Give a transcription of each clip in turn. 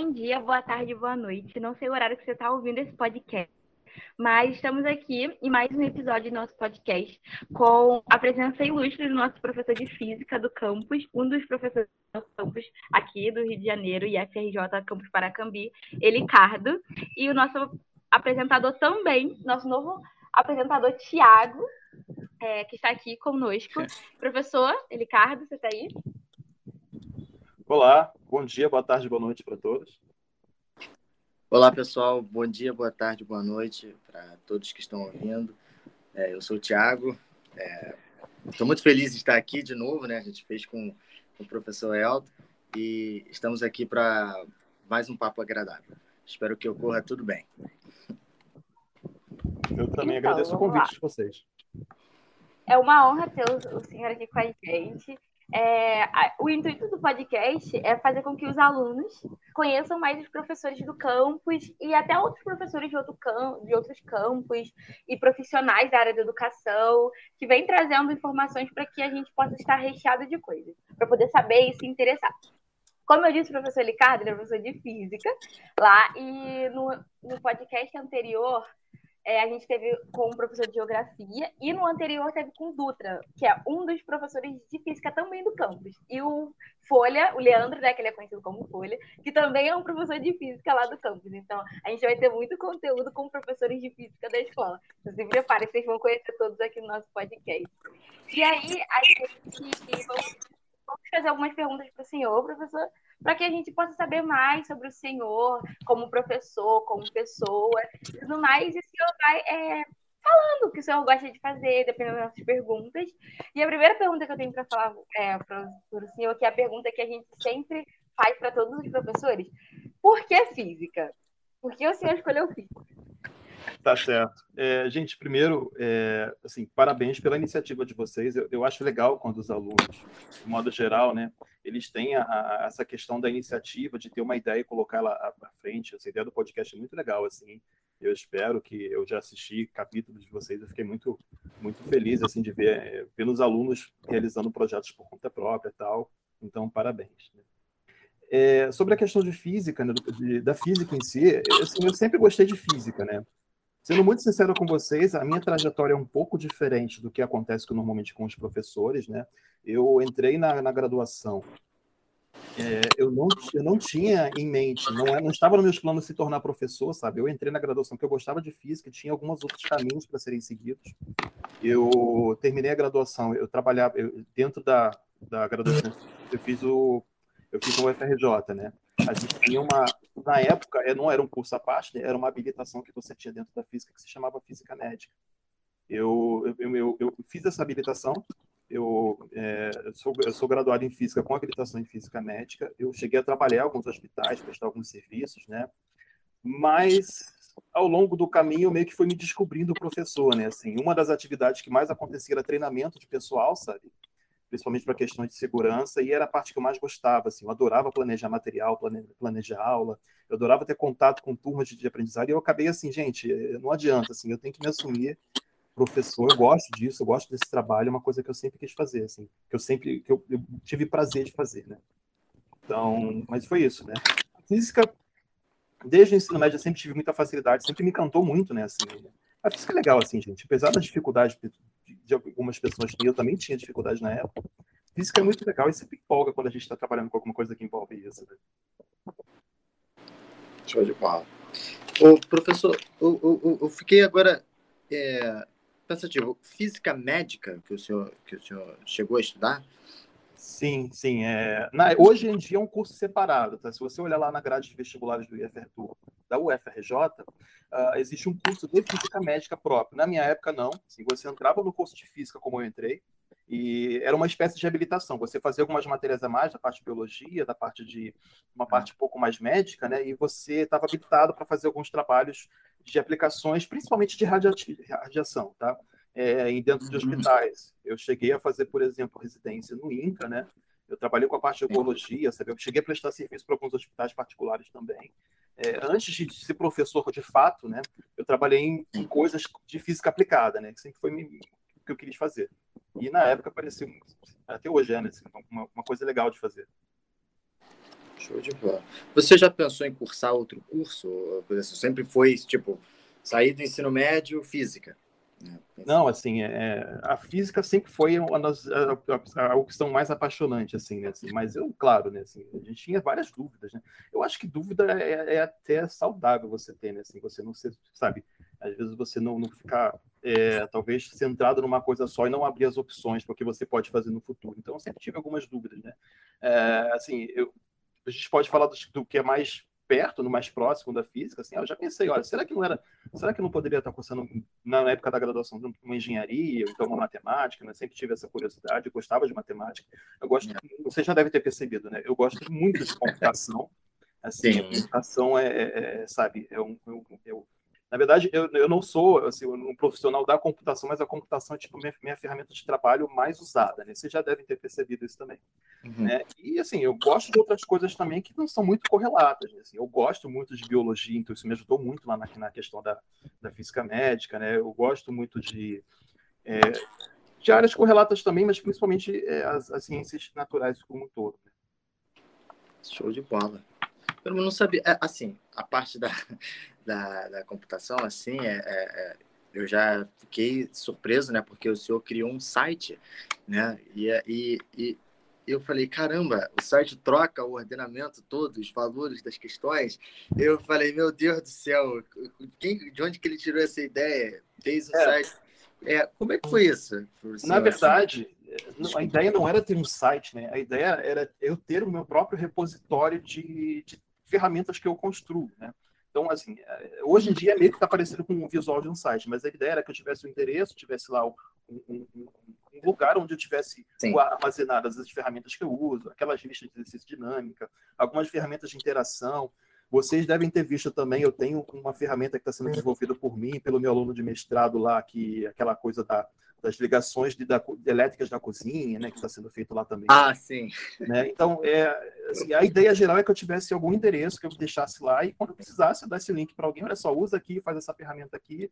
Bom dia, boa tarde, boa noite. Não sei o horário que você está ouvindo esse podcast, mas estamos aqui em mais um episódio do nosso podcast com a presença ilustre do nosso professor de física do campus, um dos professores do campus aqui do Rio de Janeiro e FRJ Campus Paracambi, Elicardo, e o nosso apresentador também, nosso novo apresentador Tiago, é, que está aqui conosco. Professor Elicardo, você está aí? Olá, bom dia, boa tarde, boa noite para todos. Olá, pessoal, bom dia, boa tarde, boa noite para todos que estão ouvindo. É, eu sou o Tiago, estou é, muito feliz de estar aqui de novo, né? A gente fez com, com o professor Elton e estamos aqui para mais um papo agradável. Espero que ocorra tudo bem. Eu também então, agradeço o convite lá. de vocês. É uma honra ter o, o senhor aqui com a gente. É, o intuito do podcast é fazer com que os alunos conheçam mais os professores do campus e até outros professores de, outro camp, de outros campos e profissionais da área da educação que vêm trazendo informações para que a gente possa estar recheado de coisas, para poder saber e se interessar. Como eu disse, o professor Ricardo, ele é professor de física lá, e no, no podcast anterior é, a gente teve com o professor de geografia e no anterior teve com Dutra, que é um dos professores de física também do campus. E o Folha, o Leandro, né, que ele é conhecido como Folha, que também é um professor de física lá do campus. Então, a gente vai ter muito conteúdo com professores de física da escola. Então, se preparem, vocês vão conhecer todos aqui no nosso podcast. E aí, a gente vamos fazer algumas perguntas para o senhor, professor, para que a gente possa saber mais sobre o senhor, como professor, como pessoa, tudo mais. E o senhor vai é, falando o que o senhor gosta de fazer, dependendo das nossas perguntas. E a primeira pergunta que eu tenho para falar é, para o senhor, que é a pergunta que a gente sempre faz para todos os professores: por que física? Por que o senhor escolheu física? Tá certo. É, gente, primeiro, é, assim, parabéns pela iniciativa de vocês. Eu, eu, acho legal quando os alunos, de modo geral, né, eles têm a, a, essa questão da iniciativa, de ter uma ideia e colocar ela à frente. Essa ideia do podcast é muito legal, assim. Eu espero que eu já assisti capítulos de vocês, eu fiquei muito, muito feliz, assim, de ver, ver os alunos realizando projetos por conta própria tal. Então, parabéns. Né? É, sobre a questão de física, né, de, da física em si, eu, assim, eu sempre gostei de física, né? Sendo muito sincero com vocês, a minha trajetória é um pouco diferente do que acontece normalmente com os professores, né? Eu entrei na, na graduação, é, eu, não, eu não tinha em mente, não, é, não estava nos meus planos se tornar professor, sabe? Eu entrei na graduação porque eu gostava de física, tinha alguns outros caminhos para serem seguidos. Eu terminei a graduação, eu trabalhava eu, dentro da, da graduação, eu fiz o eu fiz o UFRJ, né? A gente tinha uma, na época, não era um curso à parte, né? era uma habilitação que você tinha dentro da física que se chamava física médica. Eu, eu, eu, eu fiz essa habilitação, eu, é, sou, eu sou graduado em física com habilitação em física médica, eu cheguei a trabalhar em alguns hospitais, prestar alguns serviços, né? Mas ao longo do caminho eu meio que fui me descobrindo professor, né? Assim, uma das atividades que mais acontecia era treinamento de pessoal, sabe? Principalmente para questões de segurança, e era a parte que eu mais gostava. Assim, eu adorava planejar material, planejar aula, eu adorava ter contato com turmas de, aprendizado, e eu acabei assim, gente, eh, não adianta, assim, eu tenho que me assumir professor, eu gosto disso, eu gosto desse trabalho, é uma coisa que eu sempre quis fazer, assim, que eu sempre, que eu, eu tive prazer de fazer, né? Então, mas foi isso, né? A física, desde o ensino médio, eu sempre tive muita facilidade, sempre me encantou muito, né, assim, a física é legal, assim, gente, apesar das dificuldades de algumas pessoas que eu também tinha dificuldade na época. Física é muito legal e sempre empolga quando a gente está trabalhando com alguma coisa que envolve isso. Né? Show de bola. Ô, professor, eu, eu, eu fiquei agora é, pensativo. Física médica que o senhor, que o senhor chegou a estudar? Sim, sim. É... Na, hoje em dia é um curso separado. Tá? Se você olhar lá na grade de vestibulares do IFR, do, da UFRJ, uh, existe um curso de física médica próprio. Na minha época, não. Assim, você entrava no curso de física como eu entrei, e era uma espécie de habilitação. Você fazia algumas matérias a mais da parte de biologia, da parte de uma parte um pouco mais médica, né? E você estava habilitado para fazer alguns trabalhos de aplicações, principalmente de radiação, tá? É, dentro de uhum. hospitais. Eu cheguei a fazer, por exemplo, residência no INCA, né? Eu trabalhei com a parte de ecologia, sabe? Eu cheguei a prestar serviço para alguns hospitais particulares também. É, antes de ser professor de fato, né? Eu trabalhei em, em coisas de física aplicada, né? Que sempre foi o que eu queria fazer. E na época parecia, até hoje é, né? Assim, uma, uma coisa legal de fazer. Show de bola. Você já pensou em cursar outro curso? Sempre foi, tipo, sair do ensino médio, física? Né? Não, assim, é, a física sempre foi uma das, a, a, a opção mais apaixonante, assim, né? Assim, mas eu, claro, né? Assim, a gente tinha várias dúvidas, né? Eu acho que dúvida é, é até saudável você ter, né? Assim, você não se, sabe, às vezes você não, não ficar, é, talvez, centrado numa coisa só e não abrir as opções porque você pode fazer no futuro. Então, eu sempre tive algumas dúvidas, né? É, assim, eu, a gente pode falar do, do que é mais perto, no mais próximo da física, assim, eu já pensei, olha, será que não era, será que não poderia estar cursando na época da graduação uma engenharia, ou então uma matemática, né? Sempre tive essa curiosidade, eu gostava de matemática. Eu gosto, é. você já deve ter percebido, né? Eu gosto muito de computação. Assim, Sim. a computação é, é, é sabe, é um, é um, na verdade, eu, eu não sou assim, um profissional da computação, mas a computação é tipo minha, minha ferramenta de trabalho mais usada. Né? Vocês já devem ter percebido isso também. Uhum. Né? E assim, eu gosto de outras coisas também que não são muito correlatas. Né? Assim, eu gosto muito de biologia, então isso me ajudou muito lá na, na questão da, da física médica. Né? Eu gosto muito de, é, de áreas correlatas também, mas principalmente é, as, as, ciências naturais como um todo. Né? Show de bola. Eu não sabia, é, assim, a parte da, da, da computação, assim, é, é, é, eu já fiquei surpreso, né? Porque o senhor criou um site, né? E, e, e eu falei, caramba, o site troca o ordenamento todo, os valores das questões. Eu falei, meu Deus do céu, quem, de onde que ele tirou essa ideia? Fez um é. site. É, como é que foi isso? Na verdade, a ideia não era ter um site, né? A ideia era eu ter o meu próprio repositório de, de ferramentas que eu construo, né? Então, assim, é, hoje em dia meio que está parecido com o visual de um site, mas a ideia era que eu tivesse o um endereço, tivesse lá um, um, um, lugar onde eu tivesse Sim. armazenadas as ferramentas que eu uso, aquelas listas de exercício dinâmica, algumas ferramentas de interação. Vocês devem ter visto também, eu tenho uma ferramenta que está sendo desenvolvida por mim, pelo meu aluno de mestrado lá, que aquela coisa da, das ligações de, da, de elétricas da cozinha, né, que está sendo feito lá também. Ah, sim. Né? Então, é, assim, a ideia geral é que eu tivesse algum endereço que eu deixasse lá e quando eu precisasse eu desse link para alguém, olha só, usa aqui, faz essa ferramenta aqui,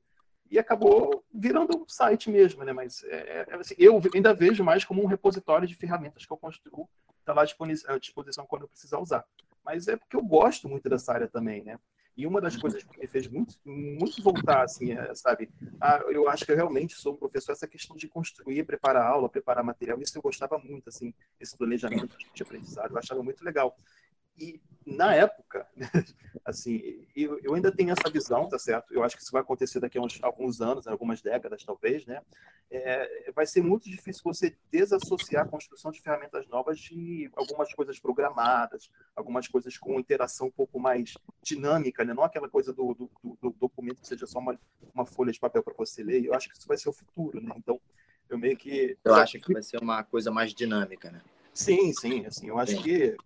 e acabou virando um site mesmo, né? Mas é, é, assim, eu ainda vejo mais como um repositório de ferramentas que eu construo, está lá à disposição quando eu precisar usar. Mas é porque eu gosto muito dessa área também, né? E uma das coisas que me fez muito, muito voltar, assim, é, sabe? Ah, eu acho que eu realmente sou um professor, essa questão de construir, preparar aula, preparar material, isso eu gostava muito, assim, esse planejamento de aprendizado, eu achava muito legal. E na época, assim, eu, eu, ainda tenho essa visão, tá certo? Eu acho que isso vai acontecer daqui a uns, alguns anos, algumas décadas talvez, né? É, vai ser muito difícil você desassociar a construção de ferramentas novas de algumas coisas programadas, algumas coisas com interação um pouco mais dinâmica, né? Não aquela coisa do, do, do documento que seja só uma, uma folha de papel para você ler. Eu acho que isso vai ser o futuro, né? Então, eu meio que... Eu acho que vai ser uma coisa mais dinâmica, né? Sim, sim, assim, eu acho sim. que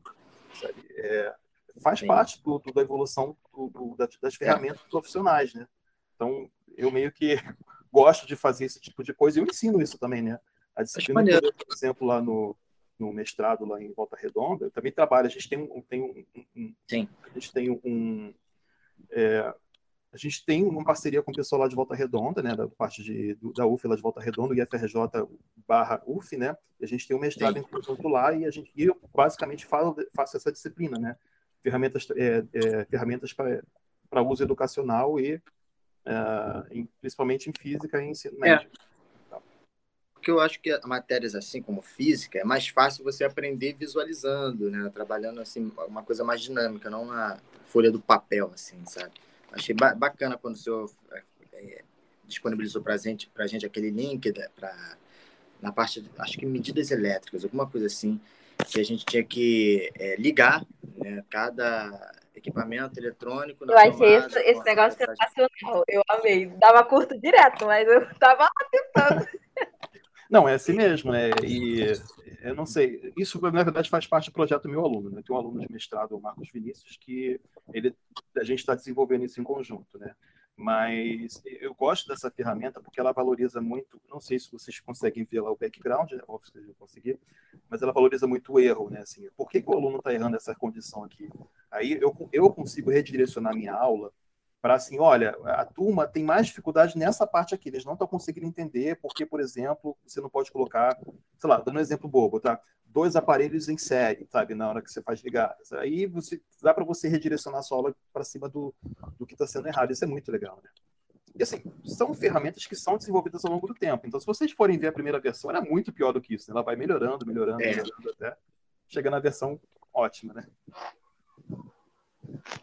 sabe? É, faz Sim. parte do, do, da evolução do, das, das, ferramentas profissionais, né? Então, eu meio que gosto de fazer esse tipo de coisa e eu ensino isso também, né? A disciplina, por exemplo, lá no, no mestrado, lá em Volta Redonda, eu também trabalho. A gente tem um. Tem um, um Sim. A gente tem um. É, a gente tem uma parceria com o pessoal lá de Volta Redonda, né, da parte de, da UF lá de Volta Redonda, o IFRJ barra UF, né, e a gente tem um mestrado Sim. em conjunto lá e a gente, e eu basicamente falo, faço essa disciplina, né, ferramentas, é, é, ferramentas para uso educacional e é, em, principalmente em física e ensino é. médio. Porque eu acho que matérias assim como física é mais fácil você aprender visualizando, né, trabalhando assim uma coisa mais dinâmica, não na folha do papel, assim, sabe? Achei ba bacana quando o senhor é, é disponibilizou para gente, a gente aquele link para na parte, acho que medidas elétricas, alguma coisa assim, que a gente tinha que é, ligar né, cada equipamento eletrônico. Eu achei esse, esse negócio sensacional, eu amei. Dava curto direto, mas eu estava tentando. Não, é assim mesmo, né? E eu não sei, isso na verdade faz parte do projeto meu aluno, né? Tem um aluno de mestrado, o Marcos Vinícius, que ele, a gente está desenvolvendo isso em conjunto, né? Mas eu gosto dessa ferramenta porque ela valoriza muito, não sei se vocês conseguem ver lá o background, né? se vocês conseguir, mas ela valoriza muito o erro, né? Assim, por que, que o aluno está errando essa condição aqui? Aí eu, eu consigo redirecionar minha aula para assim, olha, a turma tem mais dificuldade nessa parte aqui, eles não estão conseguindo entender porque, por exemplo, você não pode colocar, sei lá, dando um exemplo bobo, tá? Dois aparelhos em série, sabe, na hora que você faz ligadas. Aí você, dá para você redirecionar a sua aula para cima do, do que está sendo errado. Isso é muito legal, né? E assim, são ferramentas que são desenvolvidas ao longo do tempo. Então, se vocês forem ver a primeira versão, ela é muito pior do que isso. Né? Ela vai melhorando, melhorando, é. melhorando até chegar na versão ótima, né?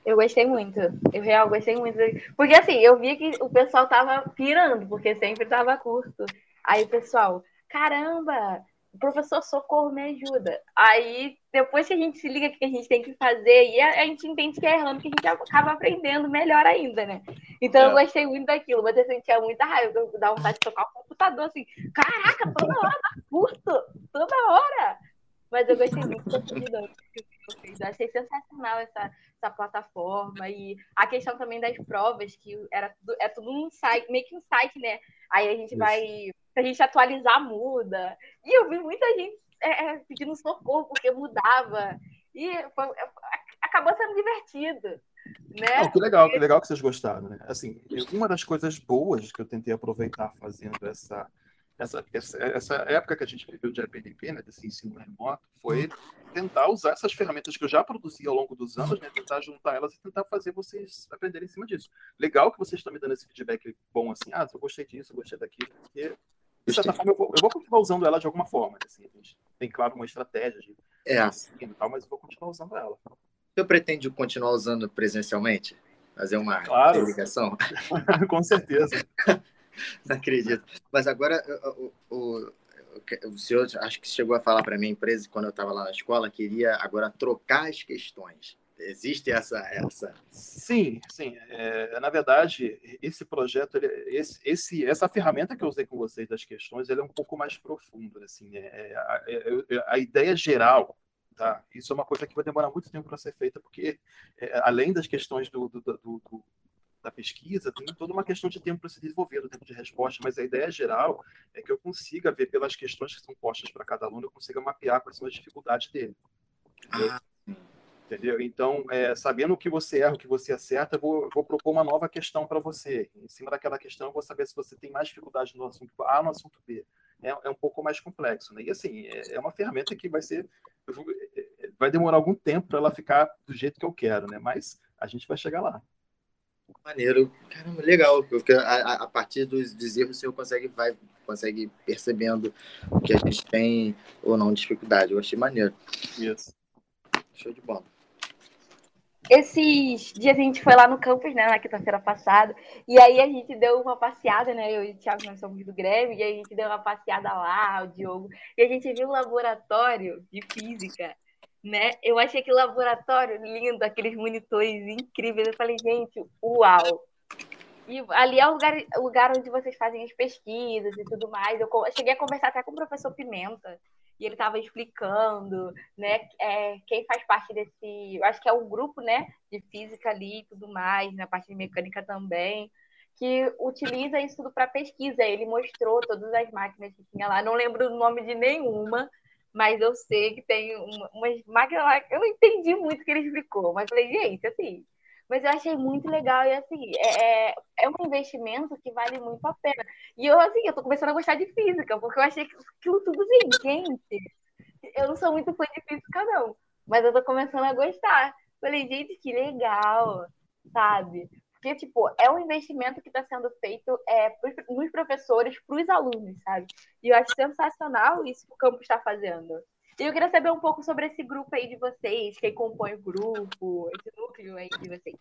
Eu gostei muito. Eu real gostei muito. Porque assim, eu vi que o pessoal tava pirando, porque sempre tava curto. Aí o pessoal, caramba, o professor Socorro me ajuda. Aí, depois que a gente se liga o que a gente tem que fazer, e a, a gente entende que é errando, que a gente acaba aprendendo melhor ainda, né? Então é. eu gostei muito daquilo, mas eu sentia muita raiva, eu dava vontade de tocar o computador assim, caraca, toda hora tá curto, toda hora. Mas eu gostei muito da dinâmica eu achei sensacional essa, essa plataforma e a questão também das provas, que era tudo, é tudo um site, meio que um site, né? Aí a gente Isso. vai, se a gente atualizar, muda. E eu vi muita gente é, é pedindo socorro porque mudava. E foi, é, acabou sendo divertido. Né? Não, que legal, que legal que vocês gostaram, né? Assim, uma das coisas boas que eu tentei aproveitar fazendo essa essa, essa, essa época que a gente viveu de EPDP, né, desse ensino remoto, foi tentar usar essas ferramentas que eu já produzi ao longo dos anos, né, tentar juntar elas e tentar fazer vocês aprenderem em cima disso. Legal que vocês estão me dando esse feedback bom, assim, ah, eu gostei disso, eu gostei daquilo, porque, de certa forma, eu vou, eu vou continuar usando ela de alguma forma. Né, assim, a gente tem, claro, uma estratégia de é. ensino e tal, mas eu vou continuar usando ela. Você pretende continuar usando presencialmente? Fazer uma claro. ligação? Com certeza. Não acredito. Mas agora, o, o, o senhor, acho que chegou a falar para minha empresa, quando eu estava lá na escola, queria agora trocar as questões. Existe essa. essa... Sim, sim. É, na verdade, esse projeto, ele, esse, esse, essa ferramenta que eu usei com vocês das questões, ele é um pouco mais profundo. Assim, é, é, a, é, a ideia geral Tá? Isso é uma coisa que vai demorar muito tempo para ser feita, porque é, além das questões do, do, do, da pesquisa, tem toda uma questão de tempo para se desenvolver, do tempo de resposta, mas a ideia geral é que eu consiga ver pelas questões que são postas para cada aluno, eu consiga mapear quais são as dificuldades dele. Ah. Entendeu? Então, é, sabendo o que você erra, o que você acerta, eu vou, vou propor uma nova questão para você. Em cima daquela questão, eu vou saber se você tem mais dificuldade no assunto A ou no assunto B. É, é um pouco mais complexo. Né? E assim, é, é uma ferramenta que vai ser. Vai demorar algum tempo para ela ficar do jeito que eu quero, né? mas a gente vai chegar lá. Maneiro. Caramba, legal. Porque a, a partir dos, dos erros você consegue, vai, consegue percebendo o que a gente tem ou não dificuldade. Eu achei maneiro. Isso. Show de bola. Esses dias a gente foi lá no campus, né, na quinta-feira passada, e aí a gente deu uma passeada, né, eu e o Thiago, nós somos do Grêmio, e a gente deu uma passeada lá, o Diogo, e a gente viu o laboratório de física né? Eu achei aquele laboratório lindo, aqueles monitores incríveis. Eu falei, gente, uau! E ali é o lugar, o lugar onde vocês fazem as pesquisas e tudo mais. Eu cheguei a conversar até com o professor Pimenta, e ele estava explicando, né, é, quem faz parte desse, eu acho que é o grupo, né, de física ali e tudo mais, na parte de mecânica também, que utiliza isso tudo para pesquisa. Ele mostrou todas as máquinas que tinha lá, não lembro o nome de nenhuma, mas eu sei que tem umas máquinas lá que eu não entendi muito o que ele explicou, mas falei, gente, assim, mas eu achei muito legal e assim, é, é, é um investimento que vale muito a pena. E eu, assim, eu tô começando a gostar de física, porque eu achei aquilo tudo assim, gente, eu não sou muito fã de física, não, mas eu tô começando a gostar. Falei, gente, que legal, sabe? Porque, tipo, é um investimento que está sendo feito é, nos professores, para os alunos, sabe? E eu acho sensacional isso que o campus está fazendo. E eu queria saber um pouco sobre esse grupo aí de vocês, quem compõe o grupo, esse núcleo aí de vocês.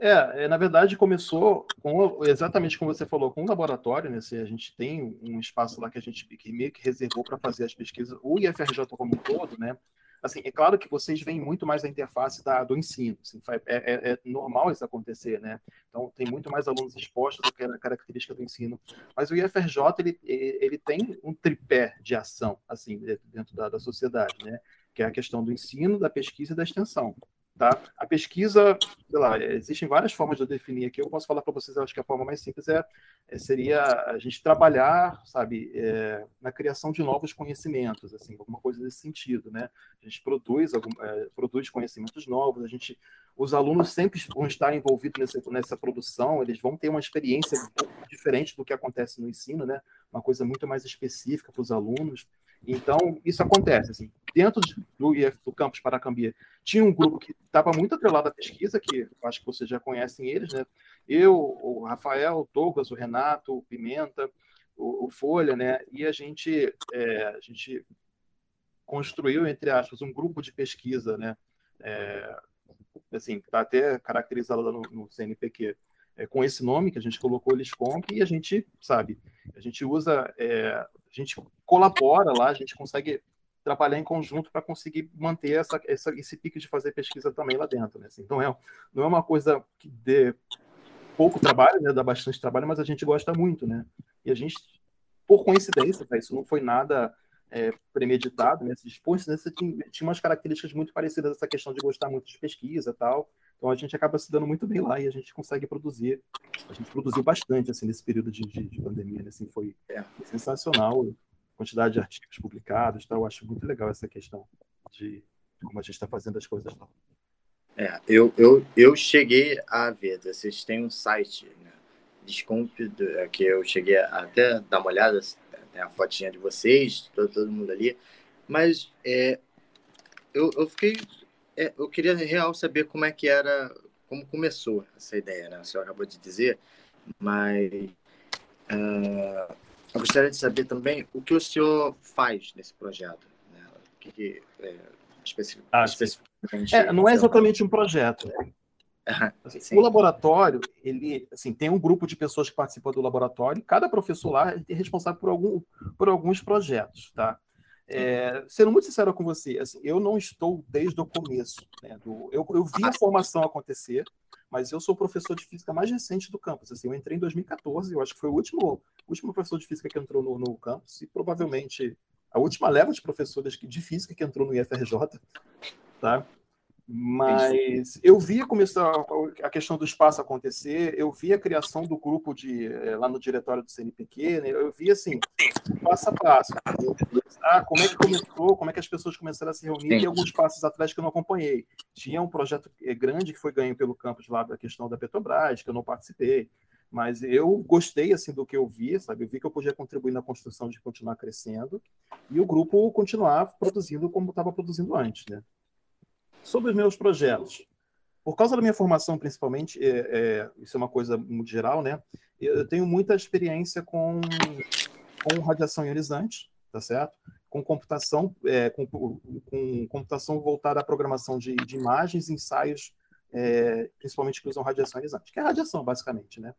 É, é na verdade começou com exatamente como você falou, com o laboratório, né? a gente tem um espaço lá que a gente que meio que reservou para fazer as pesquisas, o IFRJ como um todo, né? Assim, é claro que vocês veem muito mais da interface da, do ensino. Assim, é, é, é, normal isso acontecer, né? Então, tem muito mais alunos expostos do que a característica do ensino. Mas o IFRJ, ele, ele tem um tripé de ação, assim, dentro da, da sociedade, né? Que é a questão do ensino, da pesquisa e da extensão. Tá? A pesquisa, sei lá, existem várias formas de eu definir aqui. Eu posso falar para vocês, eu acho que a forma mais simples é, é seria a gente trabalhar, sabe, é, na criação de novos conhecimentos, assim, alguma coisa nesse sentido, né? A gente produz, algum, é, produz conhecimentos novos, a gente, os alunos sempre vão estar envolvidos nessa, nessa produção, eles vão ter uma experiência diferente do que acontece no ensino, né? Uma coisa muito mais específica para os alunos. Então, isso acontece. Assim, dentro do, IF, do campus Paracambia, tinha um grupo que estava muito atrelado à pesquisa, que acho que vocês já conhecem eles, né? Eu, o Rafael, o Douglas, o Renato, o Pimenta, o, o Folha, né? E a gente, é, a gente construiu, entre aspas, um grupo de pesquisa, né? É, assim, está até caracterizado no, no CNPq, é, com esse nome que a gente colocou, Liscomp, e a gente, sabe, a gente usa, é, a gente colabora lá, a gente consegue trabalhar em conjunto para conseguir manter essa, essa, esse pique de fazer pesquisa também lá dentro. Né? Assim, não, é, não é uma coisa que dê pouco trabalho, né? dá bastante trabalho, mas a gente gosta muito. Né? E a gente, por coincidência, tá? isso não foi nada é, premeditado, né? por coincidência tinha, tinha umas características muito parecidas essa questão de gostar muito de pesquisa tal. Então a gente acaba se dando muito bem lá e a gente consegue produzir. A gente produziu bastante assim nesse período de, de, de pandemia, né? assim foi é. sensacional quantidade de artigos publicados, tá? eu acho muito legal essa questão de, como a gente está fazendo as coisas lá. É, eu, eu, eu cheguei a ver, vocês têm um site, né? É, que eu cheguei a até dar uma olhada, tem a fotinha de vocês, todo, todo mundo ali, mas é, eu, eu fiquei, é, eu queria real saber como é que era, como começou essa ideia, né? O senhor acabou de dizer, mas uh, eu gostaria de saber também o que o senhor faz nesse projeto. Né? O que, que é, especific... ah, especificamente. É, não é exatamente um projeto. Assim, o laboratório, ele assim, tem um grupo de pessoas que participam do laboratório, cada professor lá é responsável por, algum, por alguns projetos. Tá? É, sendo muito sincero com você, assim, eu não estou desde o começo. Né, do, eu, eu vi a formação acontecer, mas eu sou o professor de física mais recente do campus. Assim, eu entrei em 2014, eu acho que foi o último, último professor de física que entrou no, no campus, e provavelmente a última leva de professores de física que entrou no IFRJ. Tá? Mas eu via começar a questão do espaço acontecer, eu vi a criação do grupo de eh, lá no diretório do CNPq, né? eu vi assim, passo a passo. Ah, como é que começou, como é que as pessoas começaram a se reunir, e alguns passos atrás que eu não acompanhei. Tinha um projeto eh, grande que foi ganho pelo campus lá da questão da Petrobras, que eu não participei, mas eu gostei assim do que eu vi, sabe? Eu vi que eu podia contribuir na construção de continuar crescendo e o grupo continuar produzindo como estava produzindo antes, né? Sobre os meus projetos. Por causa da minha formação, principalmente, é, é, isso é uma coisa muito geral, né? Eu tenho muita experiência com, com radiação ionizante, tá certo? Com computação, é, com, com, computação voltada à programação de, de imagens, ensaios, é, principalmente que usam radiação ionizante, que é radiação, basicamente, né?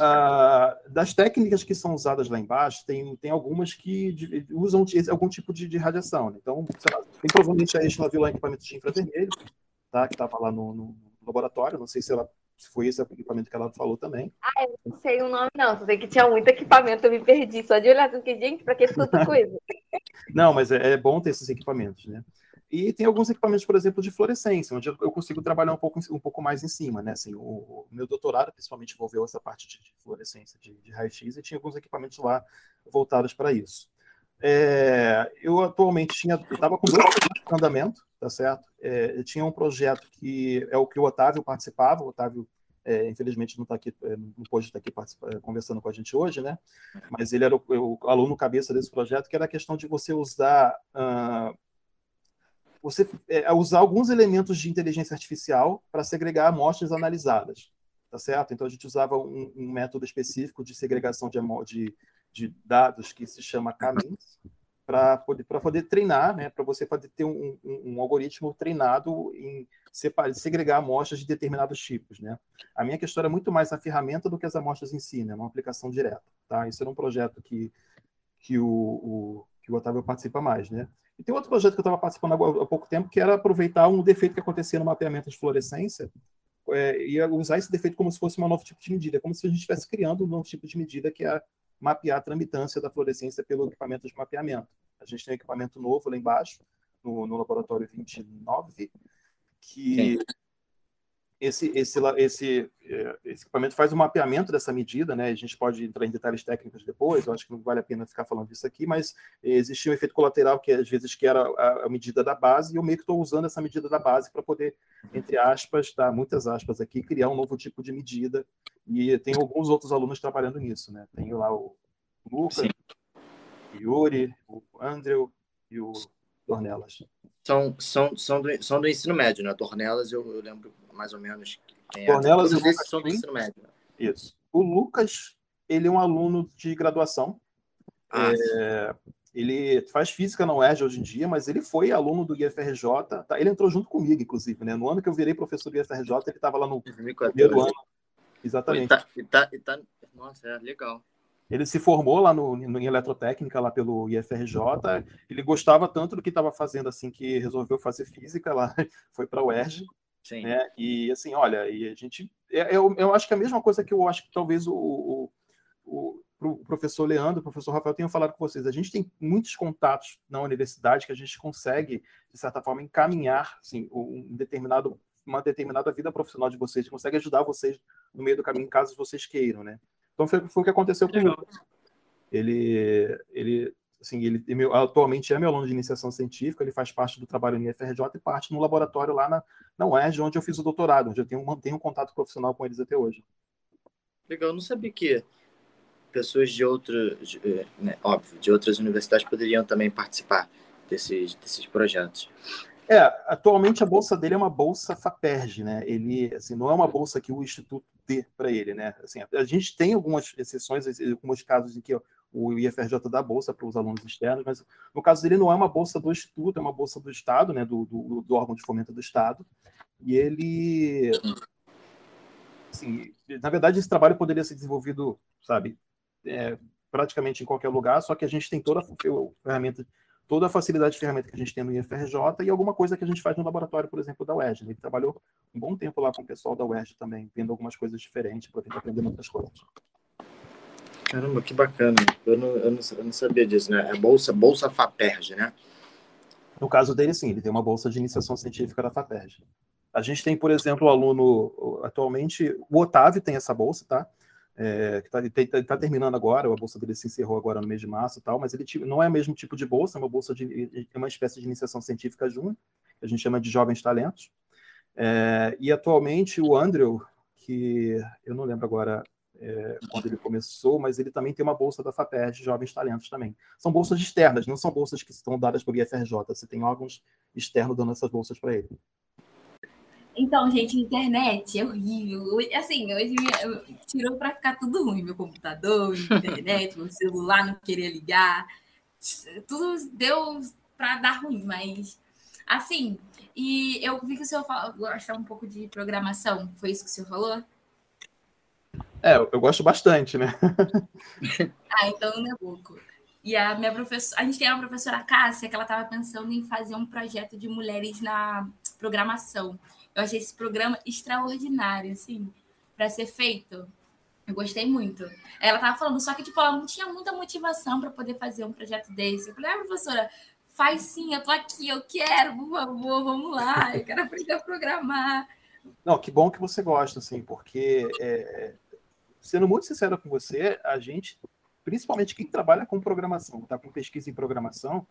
Ah, das técnicas que são usadas lá embaixo, tem, tem algumas que de, usam algum tipo de, de radiação. Né? Então, sei lá, tem provavelmente a Estela viu lá equipamento de infravermelho, tá? que estava lá no, no, laboratório. Não sei se, ela, se foi esse equipamento que ela falou também. Ah, eu não sei o nome, não. Só sei que tinha muito equipamento, eu me perdi. Só de olhar, porque, gente, para que tanta coisa? não, mas é, é bom ter esses equipamentos, né? E tem alguns equipamentos, por exemplo, de fluorescência, onde eu consigo trabalhar um pouco, um pouco mais em cima, né? Assim, o, o meu doutorado, principalmente, envolveu essa parte de, de fluorescência, de, de raio-x, e tinha alguns equipamentos lá voltados para isso. É, eu atualmente tinha, estava com dois em andamento, tá certo? É, eu tinha um projeto que é o que o Otávio participava, o Otávio, é, infelizmente, não está aqui, é, não pôde estar aqui é, conversando com a gente hoje, né? Mas ele era o, o aluno cabeça desse projeto, que era a questão de você usar uh, você é, usar alguns elementos de inteligência artificial para segregar amostras analisadas, tá certo? Então a gente usava um, um método específico de segregação de, de, de, dados que se chama Camins para poder, poder treinar, né? Para você poder ter um, um, um, algoritmo treinado em separar, segregar amostras de determinados tipos, né? A minha questão era muito mais a ferramenta do que as amostras em si, né? Uma aplicação direta, tá? Isso era um projeto que que o, o que o Otávio participa mais, né? E tem outro projeto que eu estava participando há pouco tempo, que era aproveitar um defeito que acontecia no mapeamento de fluorescência é, e usar esse defeito como se fosse um novo tipo de medida, como se a gente estivesse criando um novo tipo de medida que é mapear a tramitância da fluorescência pelo equipamento de mapeamento. A gente tem um equipamento novo lá embaixo, no, no laboratório 29, que esse, esse, esse, é, esse equipamento faz o um mapeamento dessa medida, né? A gente pode entrar em detalhes técnicos depois, eu acho que não vale a pena ficar falando disso aqui, mas existia um efeito colateral que às vezes que era a, a medida da base, e eu meio que estou usando essa medida da base para poder, entre aspas, dar muitas aspas aqui, criar um novo tipo de medida. E tem alguns outros alunos trabalhando nisso, né? Tenho lá o Lucas, Sim. o Yuri, o Andrew e o Dornelas. São, são, são, do, são do ensino médio, né? Dornelas eu, eu lembro mais ou menos quem Cornelas é. e Lucas ensino médio. Isso. O Lucas, ele é um aluno de graduação. Ah, é, ele faz física na UERJ hoje em dia, mas ele foi aluno do IFRJ. Tá? Ele entrou junto comigo, inclusive, né? No ano que eu virei professor do IFRJ, ele estava lá no 2014. primeiro ano. Exatamente. E tá, e tá, e tá... Nossa, é legal. Ele se formou lá no, no, em eletrotécnica, lá pelo IFRJ. Ele gostava tanto do que estava fazendo, assim, que resolveu fazer física lá, foi para a UERJ. Sim. Né? E assim, olha, e a gente. É, eu, eu acho que é a mesma coisa que eu acho que talvez o, o, o, o professor Leandro, o professor Rafael tenham falado com vocês. A gente tem muitos contatos na universidade que a gente consegue, de certa forma, encaminhar assim, um determinado, uma determinada vida profissional de vocês, consegue ajudar vocês no meio do caminho, caso vocês queiram, né? Então foi, foi o que aconteceu com ele. Ele, ele assim, ele é meu, atualmente é meu aluno de iniciação científica, ele faz parte do trabalho no IFRJ e parte no laboratório lá na, na UERJ, onde eu fiz o doutorado, onde eu tenho, mantenho um contato profissional com eles até hoje. Legal, eu não sabia que pessoas de outras, né, óbvio, de outras universidades poderiam também participar desses, desses projetos. É, atualmente a bolsa dele é uma bolsa FAPERJ, né? Ele, assim, não é uma bolsa que o instituto dê para ele, né? Assim, a gente tem algumas exceções, alguns casos em que o IFRJ dá bolsa para os alunos externos, mas no caso dele não é uma bolsa do instituto, é uma bolsa do Estado, né? Do, do, do órgão de fomento do Estado. E ele, assim, na verdade, esse trabalho poderia ser desenvolvido, sabe, é, praticamente em qualquer lugar, só que a gente tem toda a ferramenta toda a facilidade de ferramenta que a gente tem no IFRJ e alguma coisa que a gente faz no laboratório, por exemplo, da UERJ. Ele trabalhou um bom tempo lá com o pessoal da UERJ também, vendo algumas coisas diferentes para tentar aprender muitas coisas. Caramba, que bacana. Eu não, eu não, eu não sabia disso, né? É bolsa, bolsa FAPERJ, né? No caso dele, sim, ele tem uma bolsa de iniciação científica da FAPERJ. A gente tem, por exemplo, o aluno, atualmente, o Otávio tem essa bolsa, tá? é, que está tá terminando agora, a bolsa dele se encerrou agora no mês de março e tal, mas ele não é o mesmo tipo de bolsa, é uma bolsa de é uma espécie de iniciação científica júnior, que a gente chama de jovens talentos. É, e atualmente o Andrew, que eu não lembro agora é, quando ele começou, mas ele também tem uma bolsa da FAPERJ, Jovens Talentos também. São bolsas externas, não são bolsas que estão dadas pelo IFRJ, você tem órgãos externos dando essas bolsas para ele. Então, gente, internet é horrível. Assim, hoje tirou para ficar tudo ruim. Meu computador, internet, meu celular não queria ligar. Tudo deu para dar ruim, mas assim. E eu vi que o senhor fala, gosta um pouco de programação. Foi isso que o senhor falou? É, eu gosto bastante, né? ah, então não é pouco. E a minha professora, a gente tem uma professora Cássia que ela estava pensando em fazer um projeto de mulheres na programação. Eu achei esse programa extraordinário, assim, para ser feito. Eu gostei muito. Ela tava falando, só que tipo, ela não tinha muita motivação para poder fazer um projeto desse. Eu falei, ah, professora, faz sim, eu tô aqui, eu quero, por favor, vamos lá, eu quero aprender a programar. Não, que bom que você gosta, assim, porque é, sendo muito sincero com você, a gente, principalmente quem trabalha com programação, está com pesquisa em programação,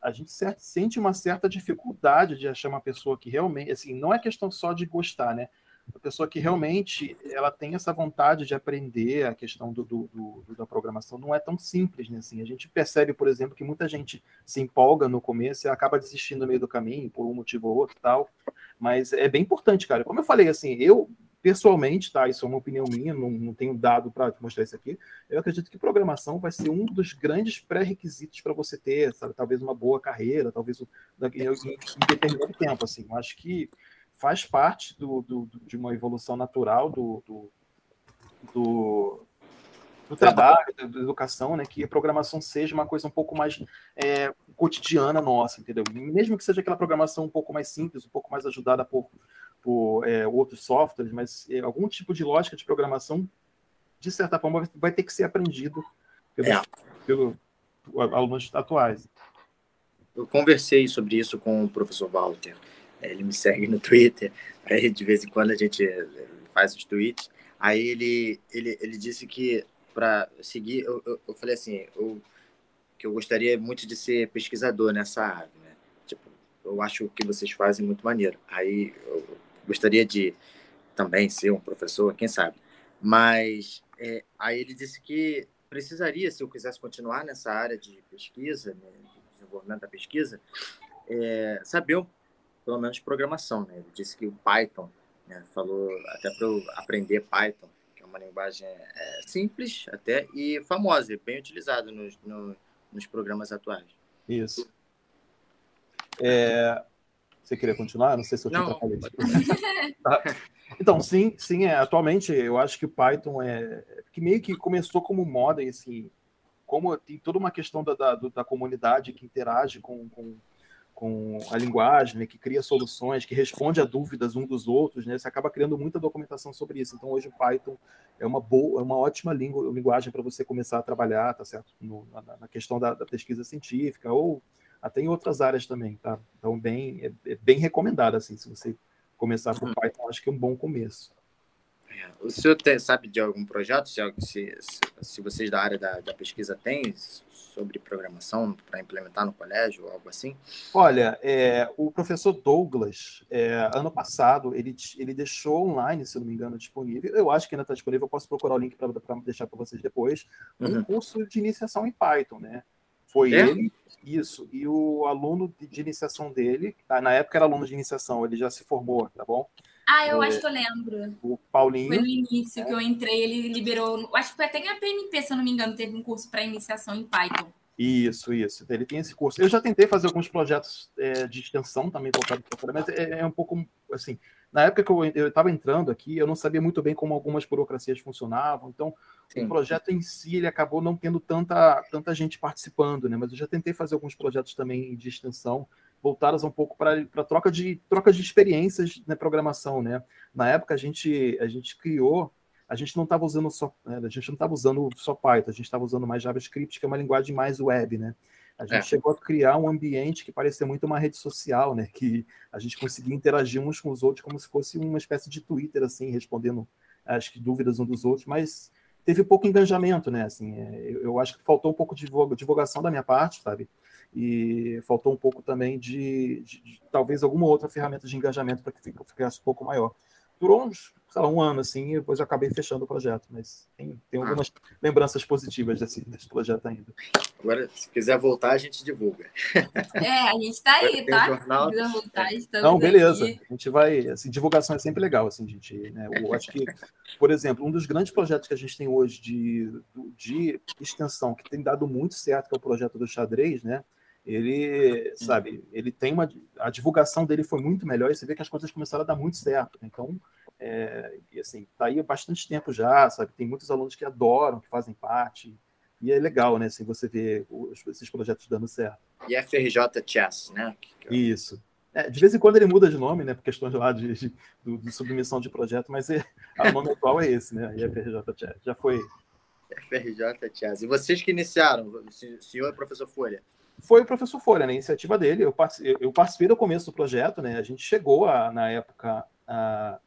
a gente sente uma certa dificuldade de achar uma pessoa que realmente, assim, não é questão só de gostar, né? A pessoa que realmente ela tem essa vontade de aprender a questão do, do, do, da programação não é tão simples, né? Assim, a gente percebe, por exemplo, que muita gente se empolga no começo e acaba desistindo no meio do caminho por um motivo ou outro, tal. Mas é bem importante, cara. Como eu falei, assim, eu pessoalmente, tá? Isso é uma opinião minha, não, não tenho dado para mostrar isso aqui. Eu acredito que programação vai ser um dos grandes pré-requisitos para você ter, sabe, talvez uma boa carreira, talvez em, em determinado tempo, assim. Eu acho que faz parte do, do, de uma evolução natural do, do, do, do trabalho, da, educação, né? Que a programação seja uma coisa um pouco mais é, cotidiana nossa, entendeu? Mesmo que seja aquela programação um pouco mais simples, um pouco mais ajudada por por é, outros softwares, mas é, algum tipo de lógica de programação, de certa forma, vai ter que ser aprendido pelos, é. pelos alunos atuais. Eu conversei sobre isso com o professor Walter. ele me segue no Twitter, aí de vez em quando a gente faz os tweets. Aí ele, ele, ele disse que para seguir, eu, eu, eu, falei assim, eu, que eu gostaria muito de ser pesquisador nessa área, né? Tipo, eu acho que vocês fazem muito maneiro. Aí eu gostaria de também ser um professor, quem sabe. Mas é, aí ele disse que precisaria, se eu quisesse continuar nessa área de pesquisa, né, de desenvolvimento da pesquisa, é, saber pelo menos programação. Né? Ele disse que o Python, né, falou até para eu aprender Python, que é uma linguagem é, simples até e famosa, bem utilizada nos, no, nos programas atuais. Isso. É, você queria continuar? Não sei se eu te atrapalhei. tá. Então, sim, sim, é, atualmente eu acho que o Python é que meio que começou como moda, e assim, como tem toda uma questão da, da, da comunidade que interage com, com, com a linguagem, né, que cria soluções, que responde a dúvidas um dos outros, né, você acaba criando muita documentação sobre isso. Então, hoje o Python é uma boa, é uma ótima língua, linguagem para você começar a trabalhar, tá certo? No, na, na, questão da, da pesquisa científica ou até em outras áreas também, tá? Então, bem, é, é bem recomendado, assim, se você começar por uhum. Python, acho que é um bom começo. É. O senhor tem, sabe de algum projeto, se, se, se vocês da área da, da pesquisa têm, sobre programação para implementar no colégio ou algo assim? Olha, é, o professor Douglas, é, ano passado, ele, ele deixou online, se não me engano, disponível. Eu acho que ainda está disponível, eu posso procurar o link para deixar para vocês depois. Um uhum. curso de iniciação em Python, né? Foi é? ele, isso, e o aluno de, iniciação dele, tá, na época era aluno de iniciação, ele já se formou, tá bom? Ah, eu é, acho que eu lembro. O Paulinho. Foi no início é. que eu entrei, ele liberou. Acho que foi até a PNP, se eu não me engano, teve um curso para iniciação em Python. Isso, isso. Ele tem esse curso. Eu já tentei fazer alguns projetos é, de extensão também para mas é, é, um pouco assim. Na época que eu estava entrando aqui, eu não sabia muito bem como algumas burocracias funcionavam. Então, Sim. o projeto em si ele acabou não tendo tanta, tanta gente participando, né? Mas eu já tentei fazer alguns projetos também de extensão voltadas um pouco para troca de troca de experiências na programação, né? Na época a gente a gente criou, a gente não estava usando só né, a gente não estava usando só Python, a gente estava usando mais JavaScript, que é uma linguagem mais web, né? A gente é. chegou a criar um ambiente que parecia muito uma rede social, né? Que a gente conseguia interagir uns com os outros como se fosse uma espécie de Twitter, assim, respondendo as dúvidas um dos outros, mas teve pouco engajamento, né? Assim, é, eu, eu, acho que faltou um pouco de divulgação da minha parte, sabe? E faltou um pouco também de, de, de talvez alguma outra ferramenta de engajamento para que ficasse um pouco maior. Durou uns sei lá, um ano, assim, e depois eu acabei fechando o projeto, mas tem, tem ah. algumas ah. lembranças positivas desse, desse projeto ainda. Agora, se quiser voltar, a gente divulga. É, a gente está aí, tá? Um voltar, Não, beleza. Aqui. A gente vai. Assim, divulgação é sempre legal, assim, gente. Né? Eu acho que, por exemplo, um dos grandes projetos que a gente tem hoje de, de extensão, que tem dado muito certo, que é o projeto do xadrez, né? Ele, sabe, ele tem uma. A divulgação dele foi muito melhor e você vê que as coisas começaram a dar muito certo. Então, é, e assim, tá aí há bastante tempo já, sabe? Tem muitos alunos que adoram, que fazem parte. E é legal, né? Assim, você ver os, esses projetos dando certo. E FRJ Chess, né? Isso. É, de vez em quando ele muda de nome, né? Por questões lá de, de, de submissão de projeto, mas é, o nome atual é esse, né? E FRJ Chess. Já foi. FRJ Chess. E vocês que iniciaram, o senhor é professor Folha? Foi o professor Folha, né? A iniciativa dele. Eu participei, eu participei do começo do projeto, né? A gente chegou a, na época a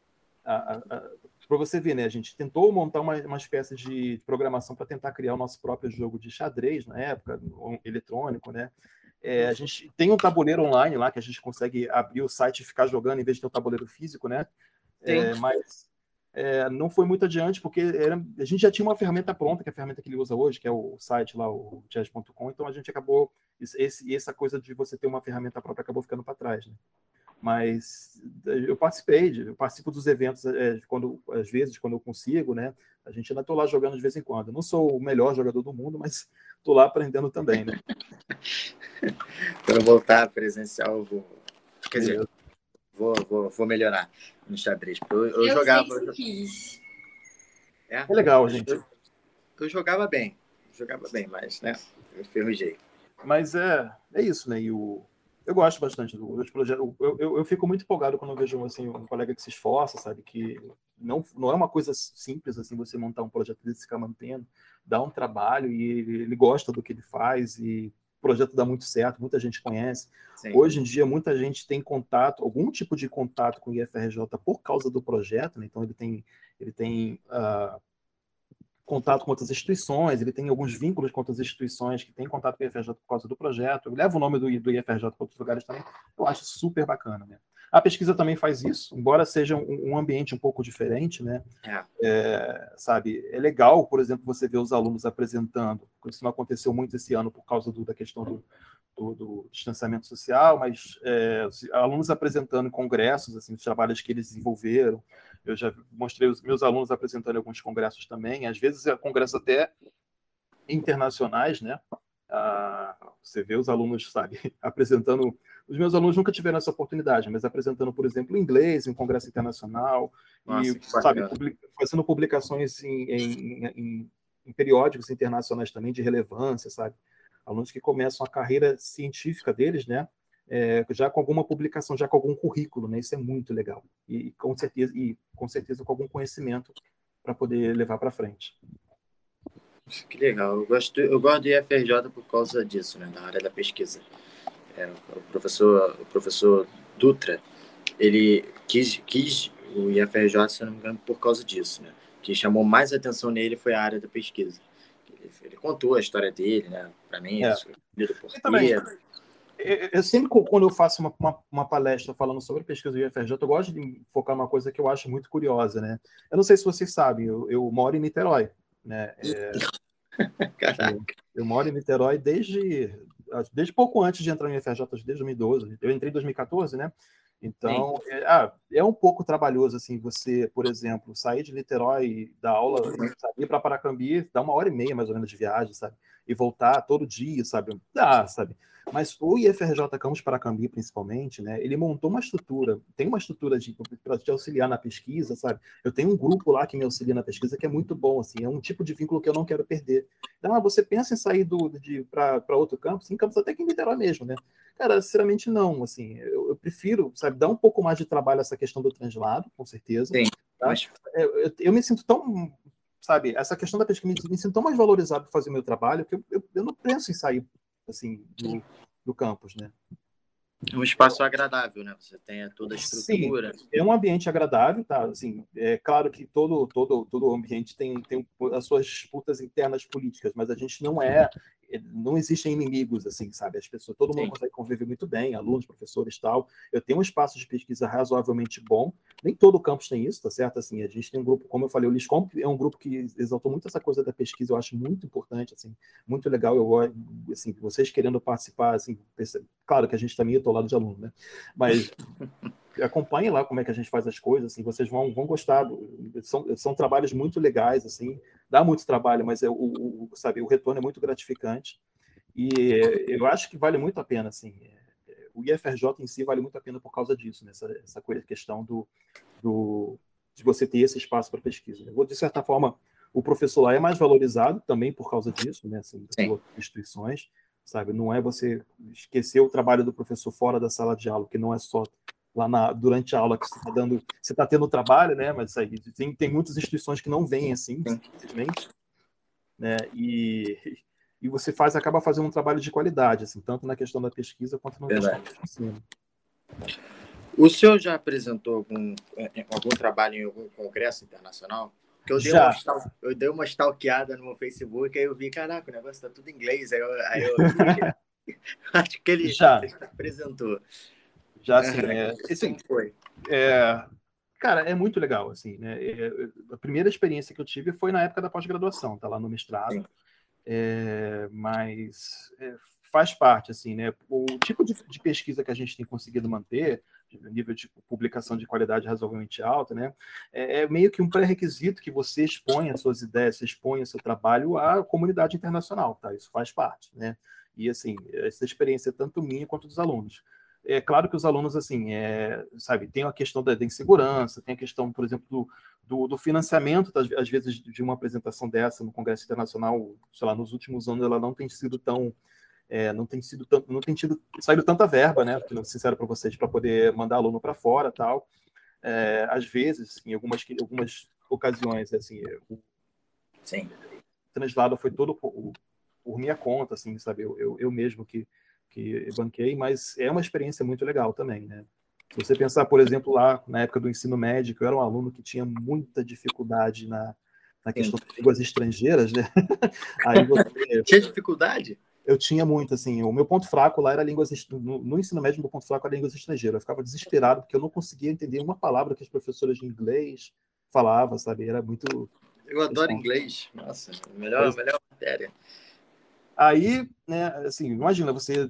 para você ver, né? A gente tentou montar uma, uma espécie de programação para tentar criar o nosso próprio jogo de xadrez na época, um, eletrônico, né? É, a gente tem um tabuleiro online lá que a gente consegue abrir o site e ficar jogando em vez de ter um tabuleiro físico, né? É, mas é, não foi muito adiante porque era, a gente já tinha uma ferramenta pronta, que é a ferramenta que ele usa hoje, que é o site lá, o chess.com, então a gente acabou, esse, essa coisa de você ter uma ferramenta própria acabou ficando para trás, né? mas eu participei, eu participo dos eventos é, quando, às vezes, quando eu consigo, né? A gente ainda estou lá jogando de vez em quando. Eu não sou o melhor jogador do mundo, mas estou lá aprendendo também, né? quando voltar presencial, vou. Quer dizer, vou, vou, vou melhorar no xadrez. Eu, eu, eu jogava. Eu... É? é legal, gente. Eu, eu jogava bem, jogava bem, mas, né? Eu ferrujei. Mas é, é isso, né? E o, eu gosto bastante dos projetos. Eu, eu, eu, fico muito empolgado quando eu vejo assim, um colega que se esforça, sabe? Que não, não é uma coisa simples assim você montar um projeto desse ficar mantendo. Dá um trabalho e ele, ele gosta do que ele faz e projeto dá muito certo, muita gente conhece. Sim. Hoje em dia, muita gente tem contato, algum tipo de contato com o IFRJ por causa do projeto, né? então ele tem, ele tem uh, contato com outras instituições, ele tem alguns vínculos com outras instituições que têm contato com o IFRJ por causa do projeto, ele leva o nome do, do IFRJ para outros lugares também, eu acho super bacana. Né? A pesquisa também faz isso, embora seja um, um ambiente um pouco diferente, né? É. É, sabe, é legal, por exemplo, você ver os alunos apresentando, isso não aconteceu muito esse ano por causa do, da questão do, do, do, distanciamento social, mas é, alunos apresentando em congressos, assim, os trabalhos que eles desenvolveram. Eu já mostrei os meus alunos apresentando em alguns congressos também, às vezes é congressos até internacionais, né? Ah, você vê os alunos, sabe, apresentando os meus alunos nunca tiveram essa oportunidade, mas apresentando, por exemplo, inglês em um congresso internacional, Nossa, e, sabe, fazendo publicações em, em, em, em, periódicos internacionais também de relevância, sabe? Alunos que começam a carreira científica deles, né? É, já com alguma publicação, já com algum currículo, né? Isso é muito legal. E com certeza, e com certeza com algum conhecimento para poder levar para frente. Que legal. Eu gosto, eu gosto do IFRJ por causa disso, né? Na área da pesquisa é, o professor o professor Dutra ele quis quis o IFRJ se não me engano por causa disso né que chamou mais atenção nele foi a área da pesquisa ele, ele contou a história dele né para mim é. eu sempre, quando eu faço uma, uma, uma, palestra falando sobre pesquisa do IFRJ, eu gosto de focar numa coisa que eu acho muito curiosa, né? Eu não sei se vocês sabem, eu, eu moro em Niterói, né? É, Caraca. Eu, eu, moro em Niterói desde desde pouco antes de entrar no IFRJ, desde 2012. Eu entrei em 2014, né? Então, é, ah, é, um pouco trabalhoso, assim, você, por exemplo, sair de Niterói, dar aula, ir para Paracambi, dá uma hora e meia, mais ou menos, de viagem, sabe? E voltar todo dia, sabe? Dá, sabe? Mas o IFRJ Campus Paracambi, principalmente, né, ele montou uma estrutura, tem uma estrutura para te auxiliar na pesquisa, sabe? Eu tenho um grupo lá que me auxilia na pesquisa que é muito bom, assim, é um tipo de vínculo que eu não quero perder. Então, ah, você pensa em sair do, de para outro campus, em campus até que em Niterói mesmo, né? Cara, sinceramente não, assim, eu, eu, prefiro, sabe, dar um pouco mais de trabalho essa questão do translado, com certeza. Sim, tá? eu, eu, eu me sinto tão sabe, essa questão da pesquisa me, me sinto tão mais valorizado para fazer o meu trabalho que eu, eu, eu, não penso em sair assim, do, do campus, né? Um espaço agradável, né? Você tem toda a estrutura. Sim, é um ambiente agradável, tá? Assim, é claro que todo todo todo ambiente tem, tem as suas disputas internas políticas, mas a gente não é não existem inimigos, assim, sabe? As pessoas, todo mundo Sim. consegue conviver muito bem, alunos, professores, tal. Eu tenho um espaço de pesquisa razoavelmente bom. Nem todo campus tem isso, tá certo? Assim, a gente tem um grupo, como eu falei, o Liscom é um grupo que exaltou muito essa coisa da pesquisa. Eu acho muito importante, assim, muito legal. Eu assim, vocês querendo participar, assim, claro que a gente também é do lado de aluno, né? Mas acompanhem lá como é que a gente faz as coisas, assim, vocês vão, vão gostar. Do, são, são trabalhos muito legais, assim, dá muito trabalho, mas é, o, o, sabe, o retorno é muito gratificante. E eu acho que vale muito a pena, assim. O IFRJ em si vale muito a pena por causa disso, né? essa, essa questão do, do, de você ter esse espaço para pesquisa. Né? De certa forma, o professor lá é mais valorizado também por causa disso, né? Assim, instituições, sabe? Não é você esquecer o trabalho do professor fora da sala de aula, que não é só lá na, durante a aula que você está dando, você está tendo trabalho, né? Mas aí tem, tem muitas instituições que não vêm assim, simplesmente, né? E, e você faz, acaba fazendo um trabalho de qualidade, assim, tanto na questão da pesquisa quanto na Verdade. questão do ensino. O senhor já apresentou algum, é, algum trabalho em algum congresso internacional? Porque eu dei, já. uma, eu dei uma stalkeada no meu Facebook, aí eu vi, caraca, o negócio está tudo em inglês. Aí eu, aí eu acho que ele já apresentou. Já assim, é, assim, foi. É, cara, é muito legal, assim, né? É, a primeira experiência que eu tive foi na época da pós-graduação, tá lá no mestrado. É, mas é, faz parte, assim, né? O tipo de, de, pesquisa que a gente tem conseguido manter, nível de publicação de qualidade razoavelmente alta, né? É, é meio que um pré-requisito que você exponha suas ideias, você exponha seu trabalho à comunidade internacional, tá? Isso faz parte, né? E, assim, essa experiência é tanto minha quanto dos alunos. É claro que os alunos, assim, é, sabe, tem a questão da, da, insegurança, tem a questão, por exemplo, do, do, do financiamento, das, às vezes, de uma apresentação dessa no Congresso Internacional, sei lá, nos últimos anos ela não tem sido tão, é, não tem sido tão, não tem tido, saído tanta verba, né, sincero para vocês, para poder mandar aluno para fora tal. É, às vezes, em algumas, algumas ocasiões, assim, o Sim. translado foi todo o por minha conta, assim, sabe? Eu, eu, eu mesmo que, que banquei, mas é uma experiência muito legal também, né? Se você pensar, por exemplo, lá na época do ensino médio, eu era um aluno que tinha muita dificuldade na, na questão de línguas estrangeiras, né? Aí você... Tinha dificuldade? Eu tinha muito, assim, o meu ponto fraco lá era línguas, no, no ensino médio, meu ponto fraco era línguas estrangeiras. Eu ficava desesperado porque eu não conseguia entender uma palavra que as professoras de inglês falavam, sabe? Era muito... Eu adoro inglês, nossa, melhor, melhor matéria. Aí, né, assim, imagina, você,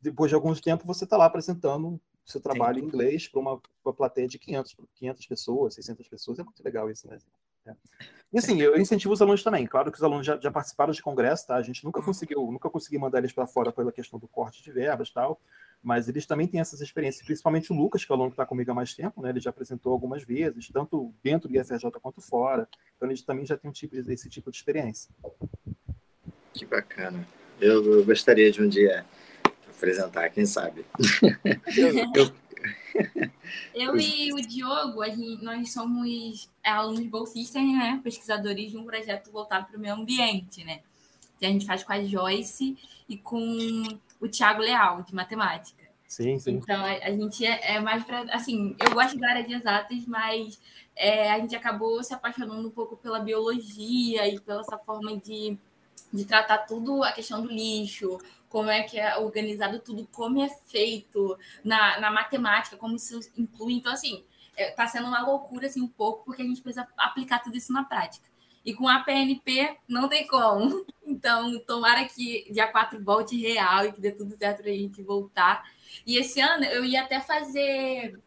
depois de alguns tempo, você está lá apresentando seu trabalho Sim. em inglês para uma, uma plateia de 500, 500 pessoas, 600 pessoas, é muito legal isso, né? É. E assim, eu incentivo os alunos também. Claro que os alunos já, já participaram de congresso, tá? A gente nunca conseguiu, nunca consegui mandar eles para fora pela questão do corte de verbas tal, mas eles também têm essas experiências, principalmente o Lucas, que é o aluno que está comigo há mais tempo, né? Ele já apresentou algumas vezes, tanto dentro do IFRJ quanto fora. Então, ele também já tem um tipo, esse tipo de experiência. Que bacana. Eu, eu gostaria de um dia apresentar, quem sabe. eu, eu e o Diogo, a gente, nós somos alunos bolsistas, né? Pesquisadores de um projeto voltado para o meio ambiente, né? Que a gente faz com a Joyce e com o Tiago Leal, de matemática. Sim, sim. Então, a, a gente é, é mais para. Assim, eu gosto da área de exatas, mas é, a gente acabou se apaixonando um pouco pela biologia e pela essa forma de, de tratar tudo a questão do lixo, como é que é organizado tudo, como é feito na, na matemática, como isso inclui. Então, assim, está é, sendo uma loucura assim, um pouco, porque a gente precisa aplicar tudo isso na prática. E com a PNP não tem como. Então, tomara que dia 4 volte real e que dê tudo certo para a gente voltar. E esse ano eu ia até fazer.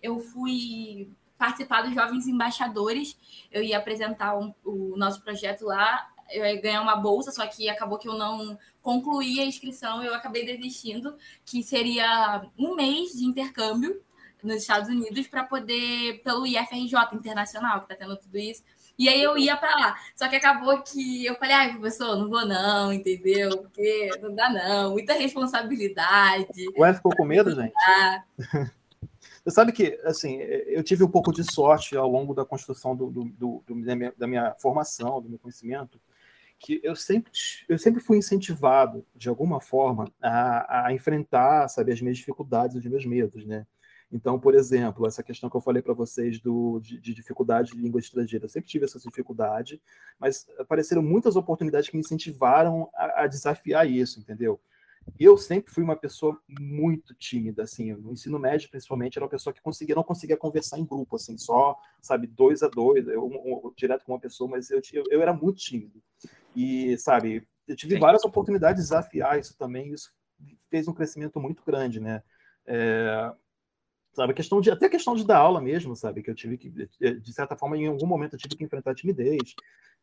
Eu fui participar dos Jovens Embaixadores, eu ia apresentar um, o nosso projeto lá eu ia ganhar uma bolsa, só que acabou que eu não concluí a inscrição, eu acabei desistindo, que seria um mês de intercâmbio nos Estados Unidos para poder, pelo IFRJ internacional, que está tendo tudo isso. E aí eu ia para lá. Só que acabou que eu falei, ai, professor, não vou não, entendeu? Porque não dá não, muita responsabilidade. Ué, ficou com medo, gente? Você sabe que, assim, eu tive um pouco de sorte ao longo da construção do, do, do da, minha, da, minha, formação, do meu conhecimento, que eu sempre, eu sempre fui incentivado, de alguma forma, a, a enfrentar, sabe, as minhas dificuldades, os meus medos, né? Então, por exemplo, essa questão que eu falei para vocês do, de, de, dificuldade de língua estrangeira, eu sempre tive essa dificuldade, mas apareceram muitas oportunidades que me incentivaram a, a desafiar isso, entendeu? eu sempre fui uma pessoa muito tímida, assim, no ensino médio, principalmente, era uma pessoa que conseguia, não conseguia conversar em grupo, assim, só, sabe, dois a dois, eu, um, direto com uma pessoa, mas eu, eu, eu, era muito tímido. E, sabe, eu tive Sim. várias oportunidades de desafiar isso também, isso fez um crescimento muito grande, né? É, sabe, a questão de, até a questão de dar aula mesmo, sabe, que eu tive que, de certa forma, em algum momento eu tive que enfrentar a timidez,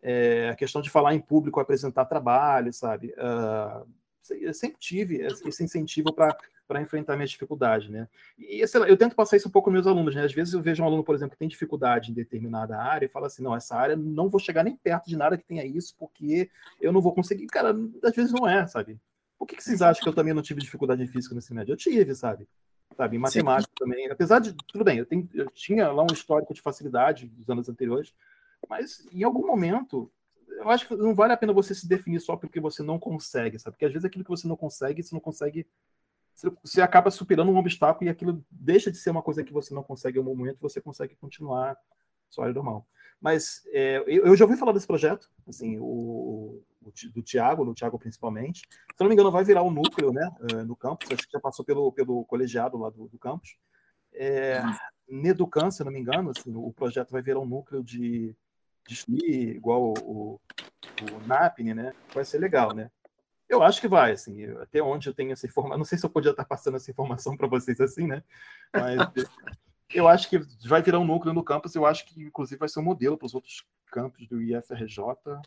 é, a questão de falar em público, apresentar trabalho, sabe, uh, eu sempre tive esse incentivo para enfrentar minhas dificuldades, né? E lá, eu tento passar isso um pouco nos meus alunos, né? Às vezes eu vejo um aluno, por exemplo, que tem dificuldade em determinada área e fala assim, não, essa área não vou chegar nem perto de nada que tenha isso, porque eu não vou conseguir. Cara, às vezes não é, sabe? Por que, que vocês acham que eu também não tive dificuldade em física nesse médio? Eu tive, sabe? Sabe, em matemática Sim. também. Apesar de, tudo bem, eu, tenho, eu tinha lá um histórico de facilidade dos anos anteriores, mas em algum momento eu acho que não vale a pena você se definir só porque você não consegue, sabe? Porque às vezes aquilo que você não consegue, você não consegue. Você acaba superando um obstáculo e aquilo deixa de ser uma coisa que você não consegue em um momento, você consegue continuar sua área normal. Mas é, eu já ouvi falar desse projeto, assim, o, o, do Tiago, no Tiago principalmente. Se não me engano, vai virar um núcleo, né, é, no campus. Acho que já passou pelo, pelo colegiado lá do, do campus. É, Neducan, se não me engano, assim, o projeto vai virar um núcleo de definir igual o, o, né? Vai ser legal, né? Eu acho que vai, assim, até onde eu tenho essa informação. Não sei se eu podia estar passando essa informação para vocês assim, né? Mas eu acho que vai virar um núcleo no campus. Eu acho que, inclusive, vai ser um modelo para os outros campos do IFRJ,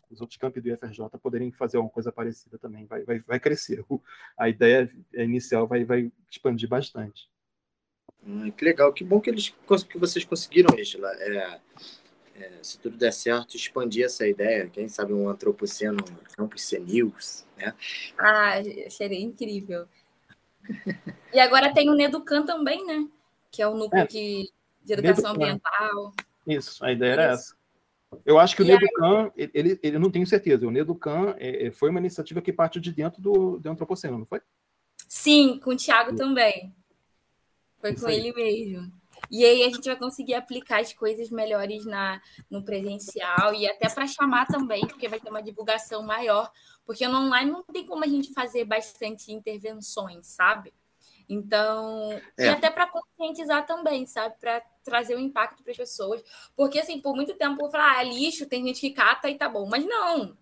os outros campos do IFRJ poderem fazer alguma coisa parecida também. Vai, vai, vai crescer. A ideia inicial vai, vai expandir bastante. Hum, que legal, que bom que, eles, que vocês conseguiram isso lá. É, é, se tudo der certo, expandir essa ideia. Quem sabe um antropoceno Campus Senils, né? Ah, seria incrível. e agora tem o Neducan também, né? Que é o núcleo é. de, de educação Neducan. ambiental. Isso, a ideia era essa. Eu acho que o Neducan, aí... ele, ele não tenho certeza, o Neducan é, é, foi uma iniciativa que partiu de dentro do, do Antropoceno, não foi? Sim, com o Thiago também. Foi Isso com aí. ele mesmo. E aí a gente vai conseguir aplicar as coisas melhores na, no presencial e até para chamar também, porque vai ter uma divulgação maior, porque no online não tem como a gente fazer bastante intervenções, sabe? Então, é. e até para conscientizar também, sabe? Para trazer o um impacto para as pessoas. Porque, assim, por muito tempo eu falar, ah, é lixo, tem gente que cata e tá bom. Mas não,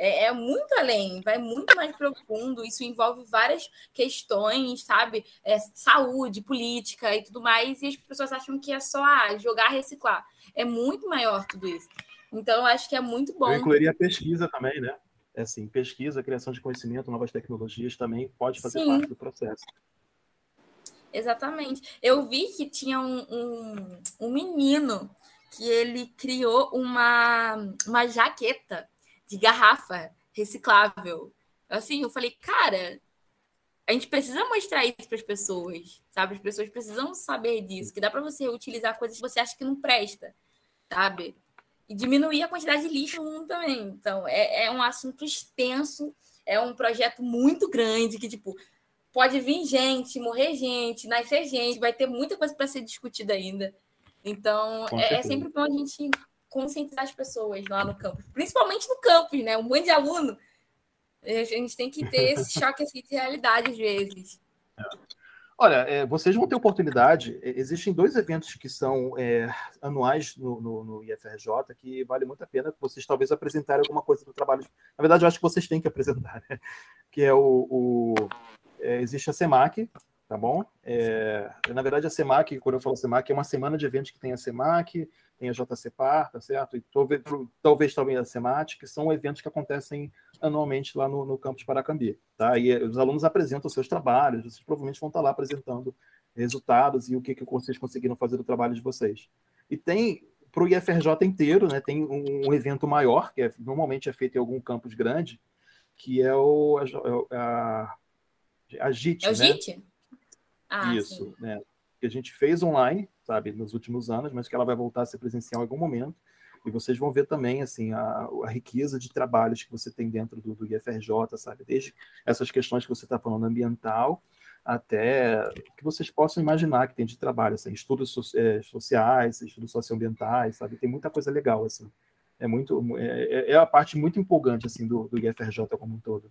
é, é, muito além, vai muito mais profundo. Isso envolve várias questões, sabe? É, saúde, política e tudo mais. E as pessoas acham que é só ah, jogar, reciclar. É muito maior tudo isso. Então, eu acho que é muito bom. Eu incluiria pesquisa também, né? É assim, pesquisa, criação de conhecimento, novas tecnologias também pode fazer Sim. parte do processo. Exatamente. Eu vi que tinha um, um, um menino que ele criou uma, uma jaqueta de garrafa reciclável. Assim, eu falei, cara, a gente precisa mostrar isso para as pessoas, sabe? As pessoas precisam saber disso, que dá para você utilizar coisas que você acha que não presta, sabe? E diminuir a quantidade de lixo no mundo também. Então, é, é um assunto extenso, é um projeto muito grande que, tipo, pode vir gente, morrer gente, nascer gente, vai ter muita coisa para ser discutida ainda. Então, é, é, sempre bom a gente conscientizar as pessoas lá no campus, principalmente no campus, né? Um monte de aluno. A gente tem que ter esse choque assim, de realidade às vezes. É. Olha, é, vocês vão ter oportunidade. Existem dois eventos que são é, anuais no, no, no, IFRJ que vale muito a pena vocês talvez apresentarem alguma coisa do trabalho. Na verdade, eu acho que vocês têm que apresentar, né? que é o, o é, existe a SEMAC, tá bom? É, na verdade, a SEMAC, quando eu falo SEMAC, é uma semana de eventos que tem a SEMAC, tem a JCPAR, tá certo? E talvez, talvez também a SEMAT, que são eventos que acontecem anualmente lá no, no campus Paracambi, tá? E os alunos apresentam seus trabalhos, vocês provavelmente vão estar lá apresentando resultados e o que, que vocês conseguiram fazer do trabalho de vocês. E tem para o IFRJ inteiro, né, tem um, um, evento maior, que é, normalmente é feito em algum campus grande, que é o, a, a a JIT, é o né? JIT? Ah, Isso, sim. né? Que a gente fez online, sabe, nos últimos anos, mas que ela vai voltar a ser presencial em algum momento. E vocês vão ver também, assim, a, a riqueza de trabalhos que você tem dentro do, do IFRJ, sabe? Desde essas questões que você está falando ambiental, até que vocês possam imaginar que tem de trabalho, assim, estudos so, é, sociais, estudos socioambientais, sabe? Tem muita coisa legal, assim. É muito, é, é, é a parte muito empolgante, assim, do, do IFRJ como um todo.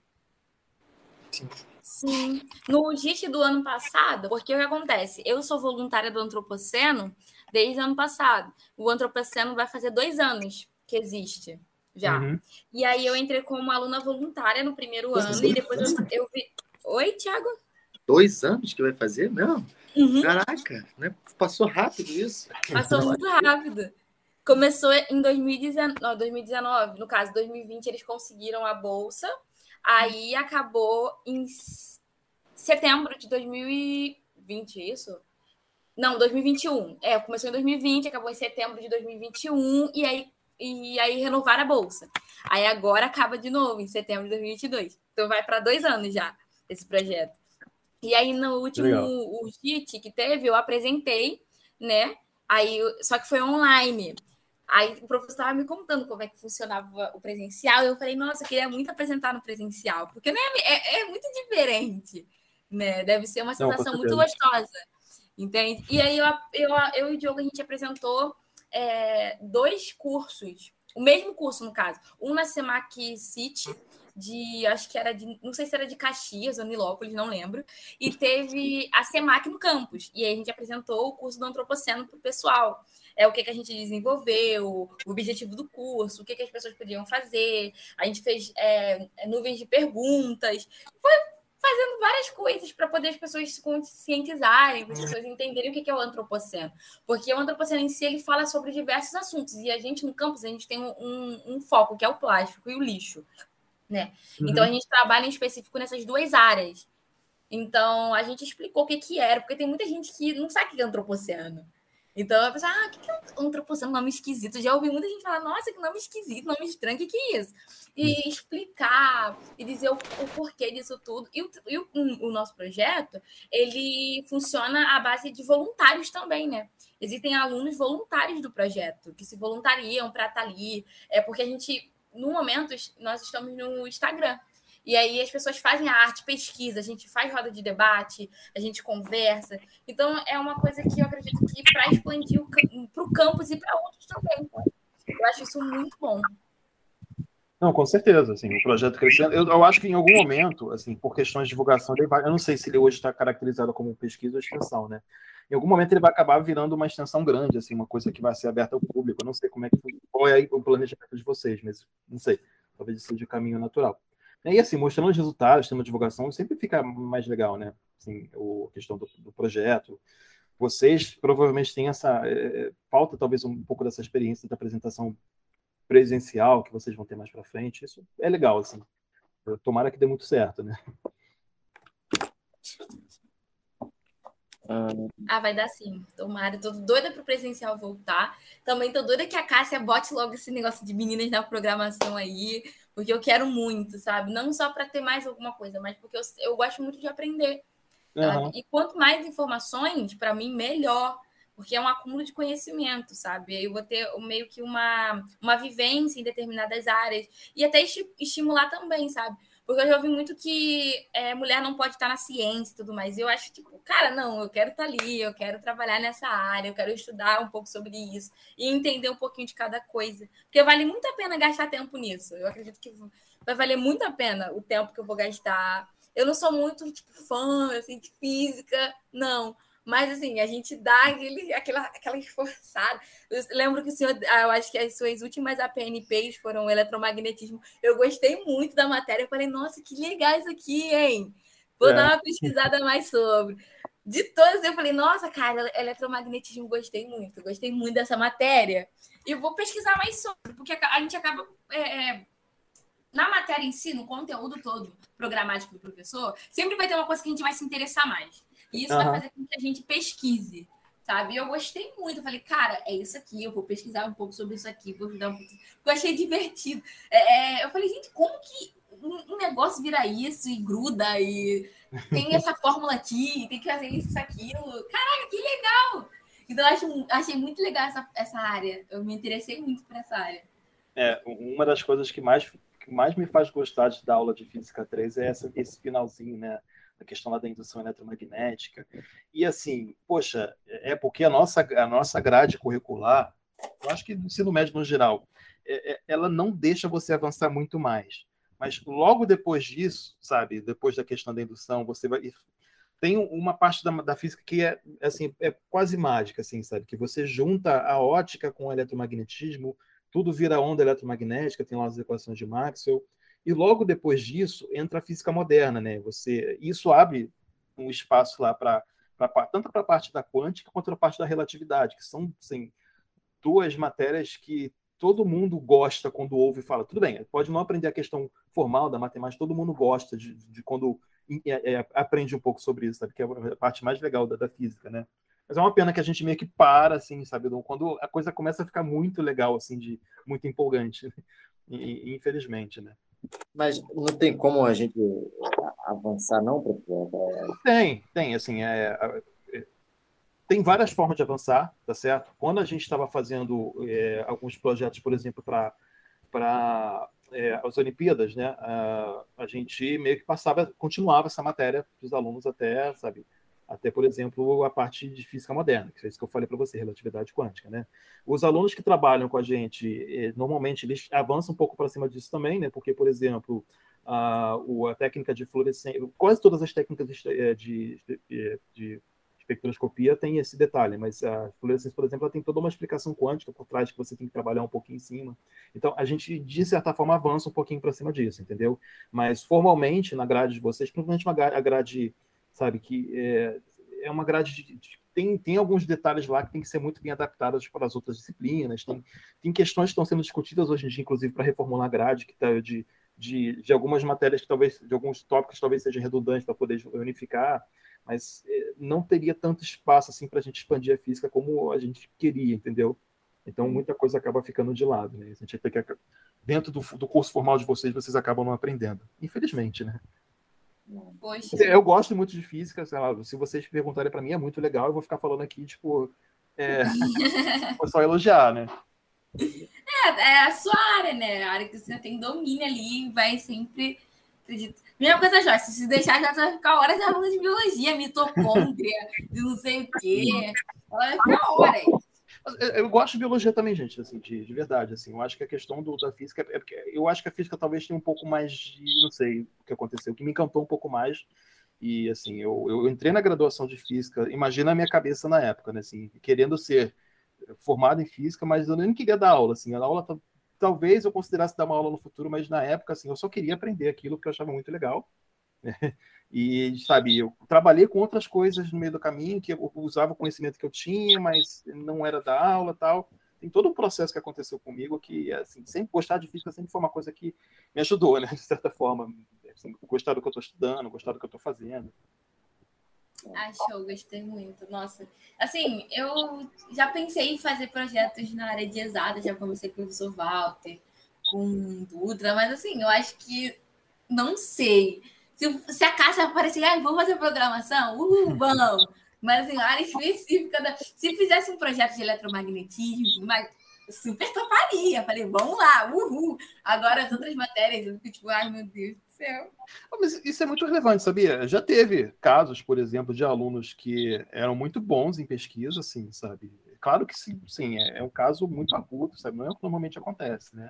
Sim. Sim. No GIT do ano passado, porque o que acontece? Eu sou voluntária do Antropoceno desde o ano passado. O Antropoceno vai fazer dois anos que existe já. Uhum. E aí eu entrei como aluna voluntária no primeiro ano e depois eu, eu, vi. Oi, Thiago? Dois anos que vai fazer? Não. Uhum. Caraca, né? passou rápido isso. Passou muito rápido. Começou em 2019, não, 2019, no caso, 2020 eles conseguiram a bolsa Aí acabou em setembro de 2020, é isso? Não, 2021. É, começou em 2020, acabou em setembro de 2021 e aí e aí renovaram a bolsa. Aí agora acaba de novo em setembro de 2022. Então vai para dois anos já esse projeto. E aí no último o JIT que teve, eu apresentei, né? Aí só que foi online. Aí o professor estava me contando como é que funcionava o presencial, e eu falei, nossa, eu queria muito apresentar no presencial, porque né, é, é muito diferente, né? Deve ser uma sensação Não, muito gostosa, entende? E aí eu, eu, eu e o Diogo, a gente apresentou é, dois cursos, o mesmo curso, no caso, um na Semac City, de, acho que era de, não sei se era de Caxias ou Nilópolis, não lembro, e teve a Semac no campus, e aí a gente apresentou o curso do Antropoceno para o pessoal é o que, que a gente desenvolveu, o objetivo do curso, o que, que as pessoas podiam fazer. A gente fez é, nuvens de perguntas, foi fazendo várias coisas para poder as pessoas se conscientizarem, para as pessoas entenderem o que é o antropoceno. Porque o antropoceno em si ele fala sobre diversos assuntos, e a gente no campus a gente tem um, um foco, que é o plástico e o lixo. Né? Uhum. Então a gente trabalha em específico nessas duas áreas. Então a gente explicou o que, que era, porque tem muita gente que não sabe o que é antropoceno. Então a pessoa, ah, o que, que é antropoceno? Nome esquisito. Já ouvi muita gente falar, nossa, que nome esquisito, nome estranho, o que, que é isso? E explicar, e dizer o, o porquê disso tudo. E, o, e o, o, nosso projeto, ele funciona à base de voluntários também, né? Existem alunos voluntários do projeto, que se voluntariam para estar tá ali. É porque a gente, no momento, nós estamos no Instagram. E aí as pessoas fazem a arte, pesquisa, a gente faz roda de debate, a gente conversa. Então é uma coisa que eu acredito que para expandir para o campus e para outros também. Eu acho isso muito bom. Não, com certeza, assim, o projeto crescendo. Eu, eu, acho que em algum momento, assim, por questões de divulgação, ele vai, eu não sei se ele hoje está caracterizado como pesquisa ou extensão, né? Em algum momento ele vai acabar virando uma extensão grande, assim, uma coisa que vai ser aberta ao público. Eu não sei como é que qual é o planejamento de vocês, mas não sei. Talvez seja o caminho natural. E assim, mostrando os resultados, tendo divulgação, sempre fica mais legal, né? Assim, o, a questão do, do projeto. Vocês provavelmente têm essa. É, falta talvez um pouco dessa experiência da apresentação presencial que vocês vão ter mais para frente. Isso é legal, assim. Tomara que dê muito certo, né? Ah, vai dar sim. Tomara. Tô doida pro presencial voltar. Também tô doida que a Cássia bote logo esse negócio de meninas na programação aí, porque eu quero muito, sabe? Não só para ter mais alguma coisa, mas porque eu, eu gosto muito de aprender. Uhum. E quanto mais informações, para mim, melhor. Porque é um acúmulo de conhecimento, sabe? Eu vou ter meio que uma, uma vivência em determinadas áreas. E até estimular também, sabe? Porque eu já ouvi muito que é, mulher não pode estar na ciência e tudo mais. E eu acho, tipo, cara, não, eu quero estar ali, eu quero trabalhar nessa área, eu quero estudar um pouco sobre isso e entender um pouquinho de cada coisa. Porque vale muito a pena gastar tempo nisso. Eu acredito que vai valer muito a pena o tempo que eu vou gastar. Eu não sou muito, tipo, fã, assim, de física, não. Mas, assim, a gente dá aquele, aquela, aquela esforçada. Eu lembro que o senhor, ah, eu acho que as suas últimas APNPs foram eletromagnetismo. Eu gostei muito da matéria. Eu falei, nossa, que legal isso aqui, hein? Vou é. dar uma pesquisada mais sobre. De todas, eu falei, nossa, cara, eletromagnetismo, gostei muito. Gostei muito dessa matéria. E vou pesquisar mais sobre, porque a gente acaba. É, é, na matéria em si, no conteúdo todo programático do professor, sempre vai ter uma coisa que a gente vai se interessar mais. E isso uhum. vai fazer com que a gente pesquise, sabe? Eu gostei muito. Eu falei, cara, é isso aqui, eu vou pesquisar um pouco sobre isso aqui, vou estudar um pouco. Eu achei divertido. É, é, eu falei, gente, como que um, negócio vira isso e gruda e tem essa fórmula aqui, tem que fazer isso, isso, aquilo. Caraca, que legal! Então, eu acho, achei muito legal essa, essa área. Eu me interessei muito por essa área. É, uma das coisas que mais, que mais me faz gostar de dar aula de Física 3 é essa, esse finalzinho, né? A questão lá da indução eletromagnética. E assim, poxa, é porque a nossa, a nossa grade curricular, eu acho que no ensino médio no geral, é, é, ela não deixa você avançar muito mais. Mas logo depois disso, sabe, depois da questão da indução, você vai tem uma parte da, da física que é assim é quase mágica, assim, sabe, que você junta a ótica com o eletromagnetismo, tudo vira onda eletromagnética, tem lá as equações de Maxwell. E logo depois disso entra a física moderna, né? Você, isso abre um espaço lá para tanto para a parte da quântica quanto para a parte da relatividade, que são assim, duas matérias que todo mundo gosta quando ouve e fala. Tudo bem, pode não aprender a questão formal da matemática, todo mundo gosta de, de quando é, é, aprende um pouco sobre isso, sabe? Que é a parte mais legal da, da, física, né? Mas é uma pena que a gente meio que para, assim, sabe? Quando a coisa começa a ficar muito legal, assim, de muito empolgante. E, infelizmente, né? Mas não tem como a gente avançar, não, professor? Tem, tem, assim, é, é, tem várias formas de avançar, tá certo? Quando a gente estava fazendo é, alguns projetos, por exemplo, para para é, as Olimpíadas, né? A, a gente meio que passava, continuava essa matéria para os alunos até, sabe, até, por exemplo, a parte de física moderna, que é isso que eu falei para você, relatividade quântica, né? Os alunos que trabalham com a gente, eh, normalmente, eles avançam um pouco para cima disso também, né? Porque, por exemplo, a, a técnica de fluorescência, quase todas as técnicas de, eh, de, de, de espectroscopia tem esse detalhe, mas a fluorescência, por exemplo, ela tem toda uma explicação quântica por trás que você tem que trabalhar um pouquinho em cima. Então, a gente, de certa forma, avança um pouquinho para cima disso, entendeu? Mas, formalmente, na grade de vocês, principalmente a grade sabe? Que é, é uma grade de, de, tem, tem alguns detalhes lá que tem que ser muito bem adaptados para as outras disciplinas. Tem, tem questões que estão sendo discutidas hoje em dia, inclusive, para reformular a grade, que tá de, de, de algumas matérias que talvez, de alguns tópicos talvez seja redundante para poder unificar. mas é, não teria tanto espaço assim para a gente expandir a física como a gente queria, entendeu? Então muita coisa acaba ficando de lado, né? A gente tem que dentro do, do curso formal de vocês vocês acabam não aprendendo, infelizmente, né? Poxa. Eu gosto muito de física, lá, se vocês perguntarem para mim é muito legal, eu vou ficar falando aqui tipo é, vou só elogiar, né? É, é a sua área, né? A área que você tem domínio ali, vai sempre. Acredito. Mesma coisa, Joyce, se deixar, já vai ficar horas falando de biologia, mitocôndria, de não sei o quê. Ela vai ficar horas. Eu gosto de biologia também, gente, assim, de, de verdade. Assim, eu acho que a questão do, da física é porque eu acho que a física talvez tenha um pouco mais de, não sei o que aconteceu, que me encantou um pouco mais. E assim, eu, eu entrei na graduação de física, imagina a minha cabeça na época, né? Assim, querendo ser formado em física, mas eu nem queria dar aula, assim, a aula talvez eu considerasse dar uma aula no futuro, mas na época, assim, eu só queria aprender aquilo que eu achava muito legal. E, sabe, eu trabalhei com outras coisas no meio do caminho, que eu usava o conhecimento que eu tinha, mas não era da aula tal. Tem todo um processo que aconteceu comigo que, assim, sempre gostar de física sempre foi uma coisa que me ajudou, né, de certa forma. Assim, gostar do que eu estou estudando, gostar do que eu estou fazendo. Ah, show, gostei muito. Nossa, assim, eu já pensei em fazer projetos na área de exatas, já comecei com o professor Walter, com o Dutra, mas assim, eu acho que não sei. Se, se a Cássia aparecer, ah, vamos fazer programação, uhul, vamos. Mas assim, área específica da... Se fizesse um projeto de eletromagnetismo, mas super toparia. Falei, vamos lá, uhul. Agora as outras matérias, eu fico tipo, ai meu Deus do céu. Mas isso é muito relevante, sabia? Já teve casos, por exemplo, de alunos que eram muito bons em pesquisa, assim, sabe? Claro que sim, sim é, é um caso muito agudo, sabe? Não é o que normalmente acontece, né?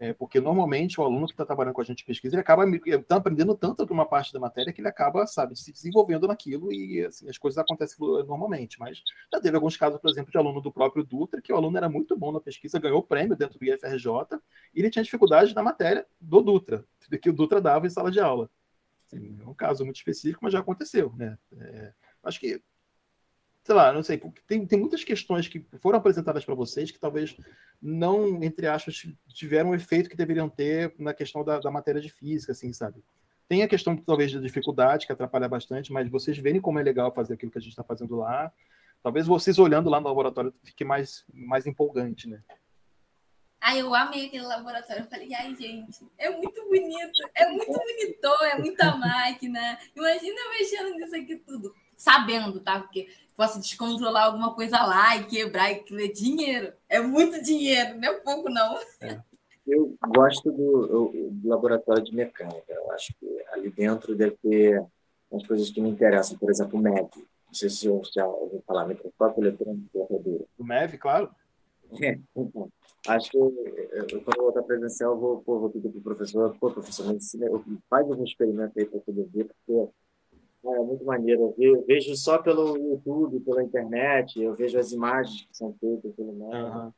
É, porque normalmente o aluno que está trabalhando com a gente em pesquisa, ele acaba tá aprendendo tanto de uma parte da matéria que ele acaba, sabe, se desenvolvendo naquilo e assim, as coisas acontecem normalmente. Mas já teve alguns casos, por exemplo, de aluno do próprio Dutra, que o aluno era muito bom na pesquisa, ganhou prêmio dentro do IFRJ e ele tinha dificuldade na matéria do Dutra, que o Dutra dava em sala de aula. Assim, é um caso muito específico, mas já aconteceu, né? É, acho que sei lá, não sei, tem, tem muitas questões que foram apresentadas para vocês que talvez não, entre aspas, tiveram o efeito que deveriam ter na questão da, da matéria de física, assim, sabe? Tem a questão, talvez, da dificuldade, que atrapalha bastante, mas vocês verem como é legal fazer aquilo que a gente está fazendo lá. Talvez vocês olhando lá no laboratório fique mais, mais empolgante, né? Ai, eu amei aquele laboratório. Eu falei, ai, gente, é muito bonito, é muito bonitão, é muita máquina. Imagina eu mexendo nisso aqui tudo sabendo, tá? Porque posso descontrolar alguma coisa lá e quebrar, e é dinheiro. É muito dinheiro, não é pouco, não. É. Eu gosto do, do, laboratório de mecânica. Eu acho que ali dentro deve ter umas coisas que me interessam. Por exemplo, o MEV. Não sei se eu já ouviu falar, microscópio eletrônico de ferradura. O MEV, claro. É, então. Acho que eu, quando eu voltar presencial, eu vou, pô, vou pedir para o professor, pô, professor, me ensina, faz algum experimento aí para poder ver, porque é muito maneiro. Eu vejo só pelo YouTube, pela internet, eu vejo as imagens que são feitas pelo uhum.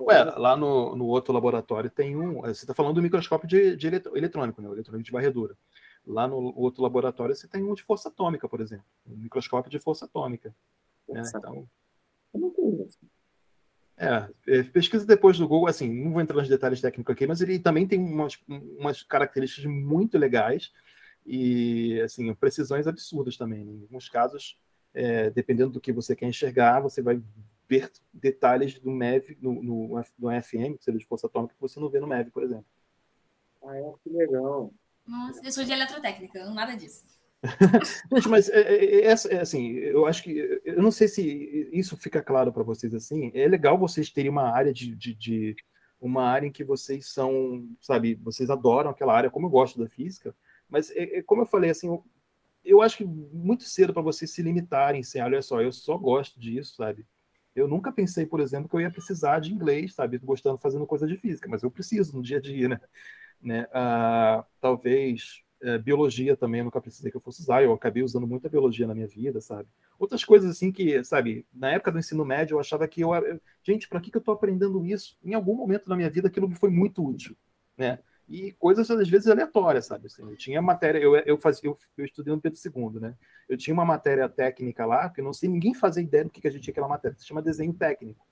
Ué, lá no, no outro laboratório tem um. Você está falando do microscópio de, de eletrônico, né? O eletrônico de varredura. Lá no outro laboratório você tem um de força atômica, por exemplo. Um microscópio de força atômica. Né? Então. Eu não conheço. É, é, pesquisa depois do Google, assim, não vou entrar nos detalhes técnicos aqui, mas ele também tem umas, umas características muito legais e assim precisões absurdas também. Né? Em alguns casos, é, dependendo do que você quer enxergar, você vai ver detalhes do MEV, no, no, no FM, que seria de força atômica, que você não vê no MEV, por exemplo. Ah, é, que legal. Nossa, eu sou de eletrotécnica, nada disso. Gente, mas é, é, é, é, assim, eu acho que eu não sei se isso fica claro para vocês assim. É legal vocês terem uma área de, de, de, uma área em que vocês são, sabe, vocês adoram aquela área, como eu gosto da física. Mas, é, é, como eu falei, assim, eu, eu acho que muito cedo para vocês se limitarem, assim, olha só, eu só gosto disso, sabe? Eu nunca pensei, por exemplo, que eu ia precisar de inglês, sabe? Gostando, fazendo coisa de física, mas eu preciso no dia a dia, né? né? Ah, talvez é, biologia também, eu nunca precisei que eu fosse usar, eu acabei usando muita biologia na minha vida, sabe? Outras coisas assim que, sabe, na época do ensino médio eu achava que eu, gente, para que, que eu estou aprendendo isso? Em algum momento da minha vida aquilo me foi muito útil, né? E coisas às vezes aleatórias, sabe? Assim, eu tinha matéria, eu, eu fazia, eu, eu, estudei no Pedro II, né? Eu tinha uma matéria técnica lá, que eu não sei, ninguém fazia ideia do que, que a gente tinha aquela matéria, se chama desenho técnico.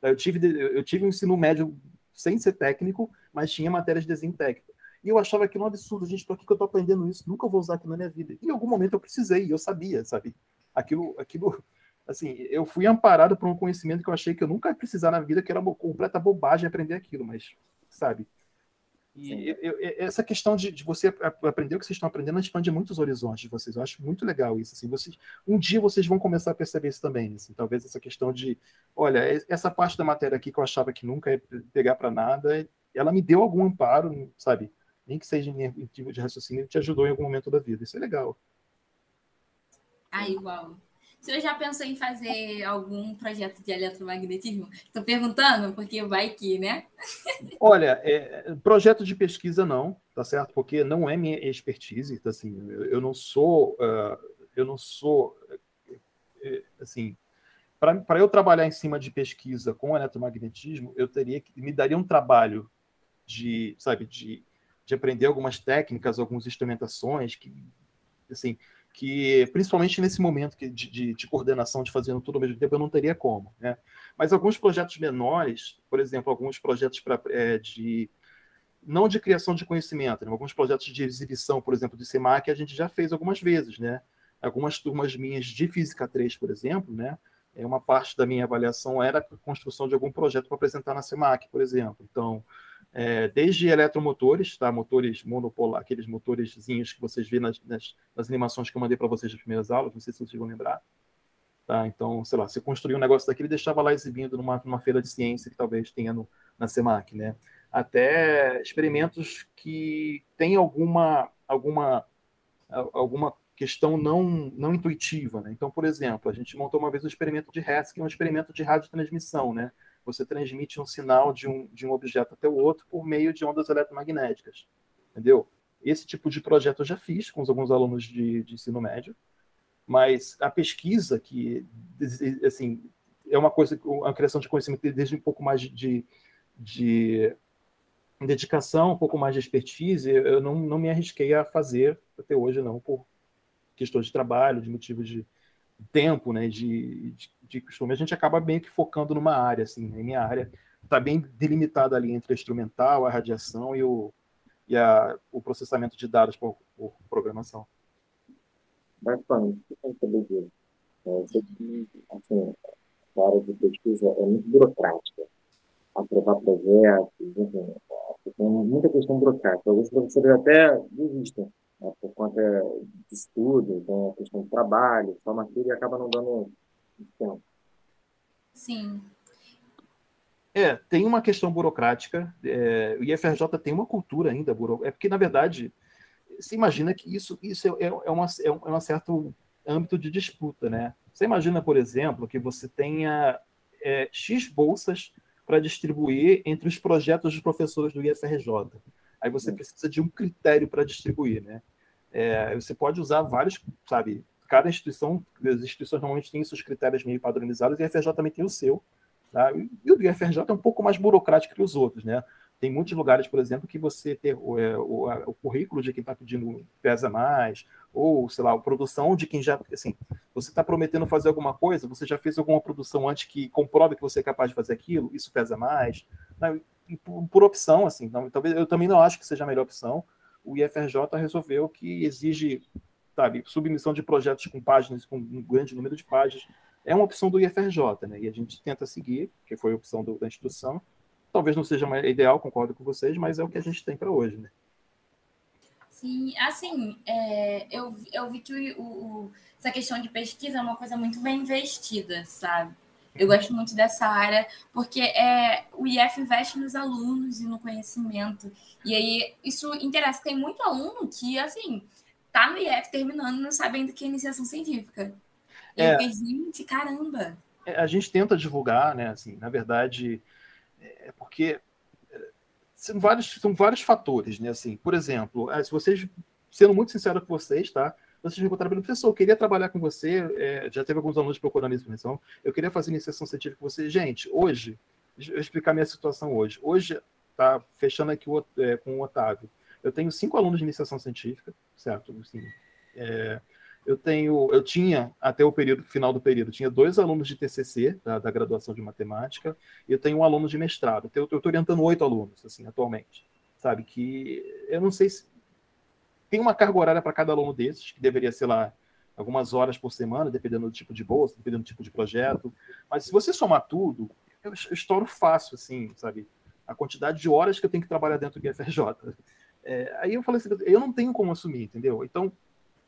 Eu tive, eu tive um ensino médio sem ser técnico, mas tinha matéria de desenho técnico. E eu achava aquilo um absurdo, gente, por que, que eu estou aprendendo isso? Nunca vou usar aquilo na minha vida. Em algum momento eu precisei, eu sabia, sabe? Aquilo, aquilo, assim, eu fui amparado por um conhecimento que eu achei que eu nunca ia precisar na vida, que era uma completa bobagem aprender aquilo, mas, sabe? E eu, eu, essa questão de, de, você aprender o que vocês estão aprendendo expande muitos horizontes de vocês. Eu acho muito legal isso. Assim, vocês, um dia vocês vão começar a perceber isso também. Assim, talvez essa questão de, olha, essa parte da matéria aqui que eu achava que nunca ia pegar para nada, ela me deu algum amparo, sabe? Nem que seja em tipo de raciocínio, te ajudou em algum momento da vida. Isso é legal. Ah, igual. Você já pensou em fazer algum projeto de eletromagnetismo? Estou perguntando, porque vai que, né? Olha, é, projeto de pesquisa não, tá certo? Porque não é minha expertise, tá, assim, eu, não sou, uh, eu não sou, uh, assim, para eu trabalhar em cima de pesquisa com eletromagnetismo, eu teria que, me daria um trabalho de, sabe, de, de aprender algumas técnicas, algumas instrumentações que, assim, que principalmente nesse momento de, de, de, coordenação, de fazendo tudo ao mesmo tempo, eu não teria como. Né? Mas alguns projetos menores, por exemplo, alguns projetos pra, é, de não de criação de conhecimento, né? alguns projetos de exibição, por exemplo, do SEMAC, a gente já fez algumas vezes, né? Algumas turmas minhas de Física 3, por exemplo, né? É uma parte da minha avaliação era a construção de algum projeto para apresentar na SEMAC, por exemplo. Então, é, desde eletromotores, tá? motores monopolar, aqueles motorezinhos que vocês vêem nas, nas, nas animações que eu mandei para vocês nas primeiras aulas, não sei se vocês vão lembrar. Tá? Então, sei lá, você construiu um negócio daquele e deixava lá exibindo numa, numa feira de ciência que talvez tenha no, na SEMAC, né? Até experimentos que têm alguma, alguma, alguma questão não, não intuitiva, né? Então, por exemplo, a gente montou uma vez um experimento de HESS, que é um experimento de radiotransmissão, né? Você transmite um sinal de um, de um objeto até o outro por meio de ondas eletromagnéticas, entendeu? Esse tipo de projeto eu já fiz com alguns alunos de, de ensino médio, mas a pesquisa, que assim, é uma coisa, a criação de conhecimento desde um pouco mais de, de dedicação, um pouco mais de expertise, eu não, não me arrisquei a fazer até hoje, não, por questões de trabalho, de motivos de, tempo, né, de, de, de, costume, a gente acaba bem que focando numa área, assim, né? minha área está bem delimitada ali entre a instrumental, a radiação e o, e a, o processamento de dados por, por programação. Bacana, o que saber disso? É, que, assim, a área de pesquisa é muito burocrática. Aprovar projetos, enfim, tem muita questão burocrática. Alguns professores até desistem né, por conta de estudo, tem a questão de trabalho, formatura e acaba não dando tempo. Sim. É, tem uma questão burocrática. É, o IFRJ tem uma cultura ainda burocrática. É porque, na verdade, se imagina que isso, isso é, é, uma, é um, é certo âmbito de disputa, né? Você imagina, por exemplo, que você tenha é, X bolsas para distribuir entre os projetos dos professores do IFRJ. Aí você precisa de um critério para distribuir, né? É, você pode usar vários, sabe? Cada instituição, as instituições normalmente têm seus critérios meio padronizados e a FRJ também tem o seu. Tá? E o do FRJ é um pouco mais burocrático que os outros, né? Tem muitos lugares, por exemplo, que você ter o, é, o, o currículo de quem está pedindo pesa mais, ou, sei lá, a produção de quem já. Assim, você está prometendo fazer alguma coisa, você já fez alguma produção antes que comprove que você é capaz de fazer aquilo, isso pesa mais. Né? Por, por, opção, assim, não, talvez eu também não acho que seja a melhor opção, o IFRJ resolveu que exige, sabe, submissão de projetos com páginas, com um grande número de páginas. É uma opção do IFRJ, né? E a gente tenta seguir, que foi a opção do, da instituição. Talvez não seja ideal, concordo com vocês, mas é o que a gente tem para hoje, né? Sim, assim, é, eu, eu vi que o, o, essa questão de pesquisa é uma coisa muito bem investida, sabe? Eu gosto muito dessa área, porque é, o IF investe nos alunos e no conhecimento. E aí isso interessa. Tem muito aluno que, assim, tá no IF terminando e não sabe ainda que é iniciação científica. E é, eu fiquei, gente, caramba! É, a gente tenta divulgar, né? Assim, na verdade, é porque é, são vários, são vários fatores, né? Assim, por exemplo, é, se vocês, sendo muito sincero com vocês, tá? Vocês me encontraram pelo professor, eu queria trabalhar com você, é, já teve alguns alunos procurando isso, então, eu queria fazer iniciação científica com você. Gente, hoje, eu explicar minha situação hoje. Hoje, tá fechando aqui o, é, com o Otávio, eu tenho cinco alunos de iniciação científica, certo? Assim, é, eu tenho, eu tinha até o período final do período, tinha dois alunos de TCC da, da graduação de matemática e eu tenho um aluno de mestrado. Eu estou orientando oito alunos assim atualmente, sabe? Que eu não sei se tem uma carga horária para cada aluno desses, que deveria ser lá algumas horas por semana, dependendo do tipo de bolsa, dependendo do tipo de projeto. Mas se você somar tudo, eu estouro fácil, assim, sabe? A quantidade de horas que eu tenho que trabalhar dentro do IFRJ. É, aí eu falei assim, eu não tenho como assumir, entendeu? Então,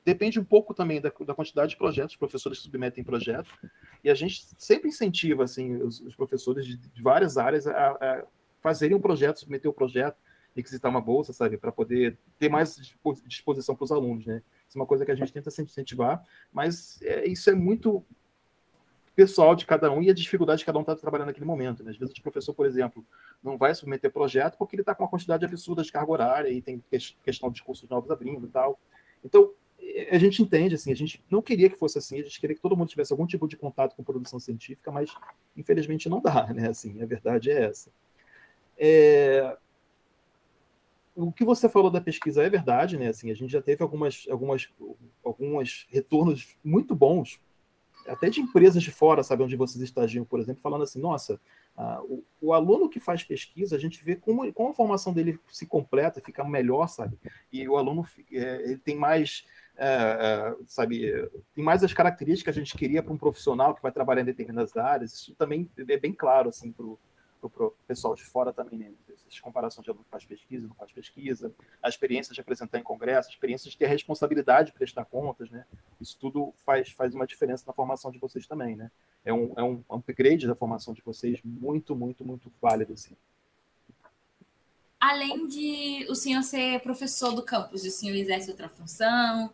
depende um pouco também da, da quantidade de projetos, professores que submetem projetos, e a gente sempre incentiva, assim, os, os professores de, de, várias áreas a, a fazerem um projeto, submeter o um projeto, requisitar uma bolsa, sabe, para poder ter mais disposição para os alunos, né? Isso é uma coisa que a gente tenta incentivar, mas é, isso é muito pessoal de cada um e a dificuldade de cada um está trabalhando naquele momento. Né? Às vezes o professor, por exemplo, não vai submeter projeto porque ele está com uma quantidade absurda de carga horária e tem questão de cursos novos abrindo e tal. Então, a gente entende, assim, a gente não queria que fosse assim, a gente queria que todo mundo tivesse algum tipo de contato com produção científica, mas infelizmente não dá, né? Assim, a verdade é essa. É, o que você falou da pesquisa é verdade, né? Assim, a gente já teve algumas, algumas, alguns retornos muito bons, até de empresas de fora, sabe, onde vocês estagiam, por exemplo, falando assim, nossa, o, o, aluno que faz pesquisa, a gente vê como, como a formação dele se completa, fica melhor, sabe? E o aluno é, ele tem mais, é, é, sabe, tem mais as características que a gente queria para um profissional que vai trabalhar em determinadas áreas. Isso também é bem claro, assim, para o para o pessoal de fora também, né? Essas comparações de aluno que faz pesquisa, não faz pesquisa, a experiência de apresentar em congresso, a experiência de ter a responsabilidade de prestar contas, né? Isso tudo faz, faz uma diferença na formação de vocês também, né? É um, é um upgrade da formação de vocês muito, muito, muito válido, assim. Além de o senhor ser professor do campus, o senhor exerce outra função,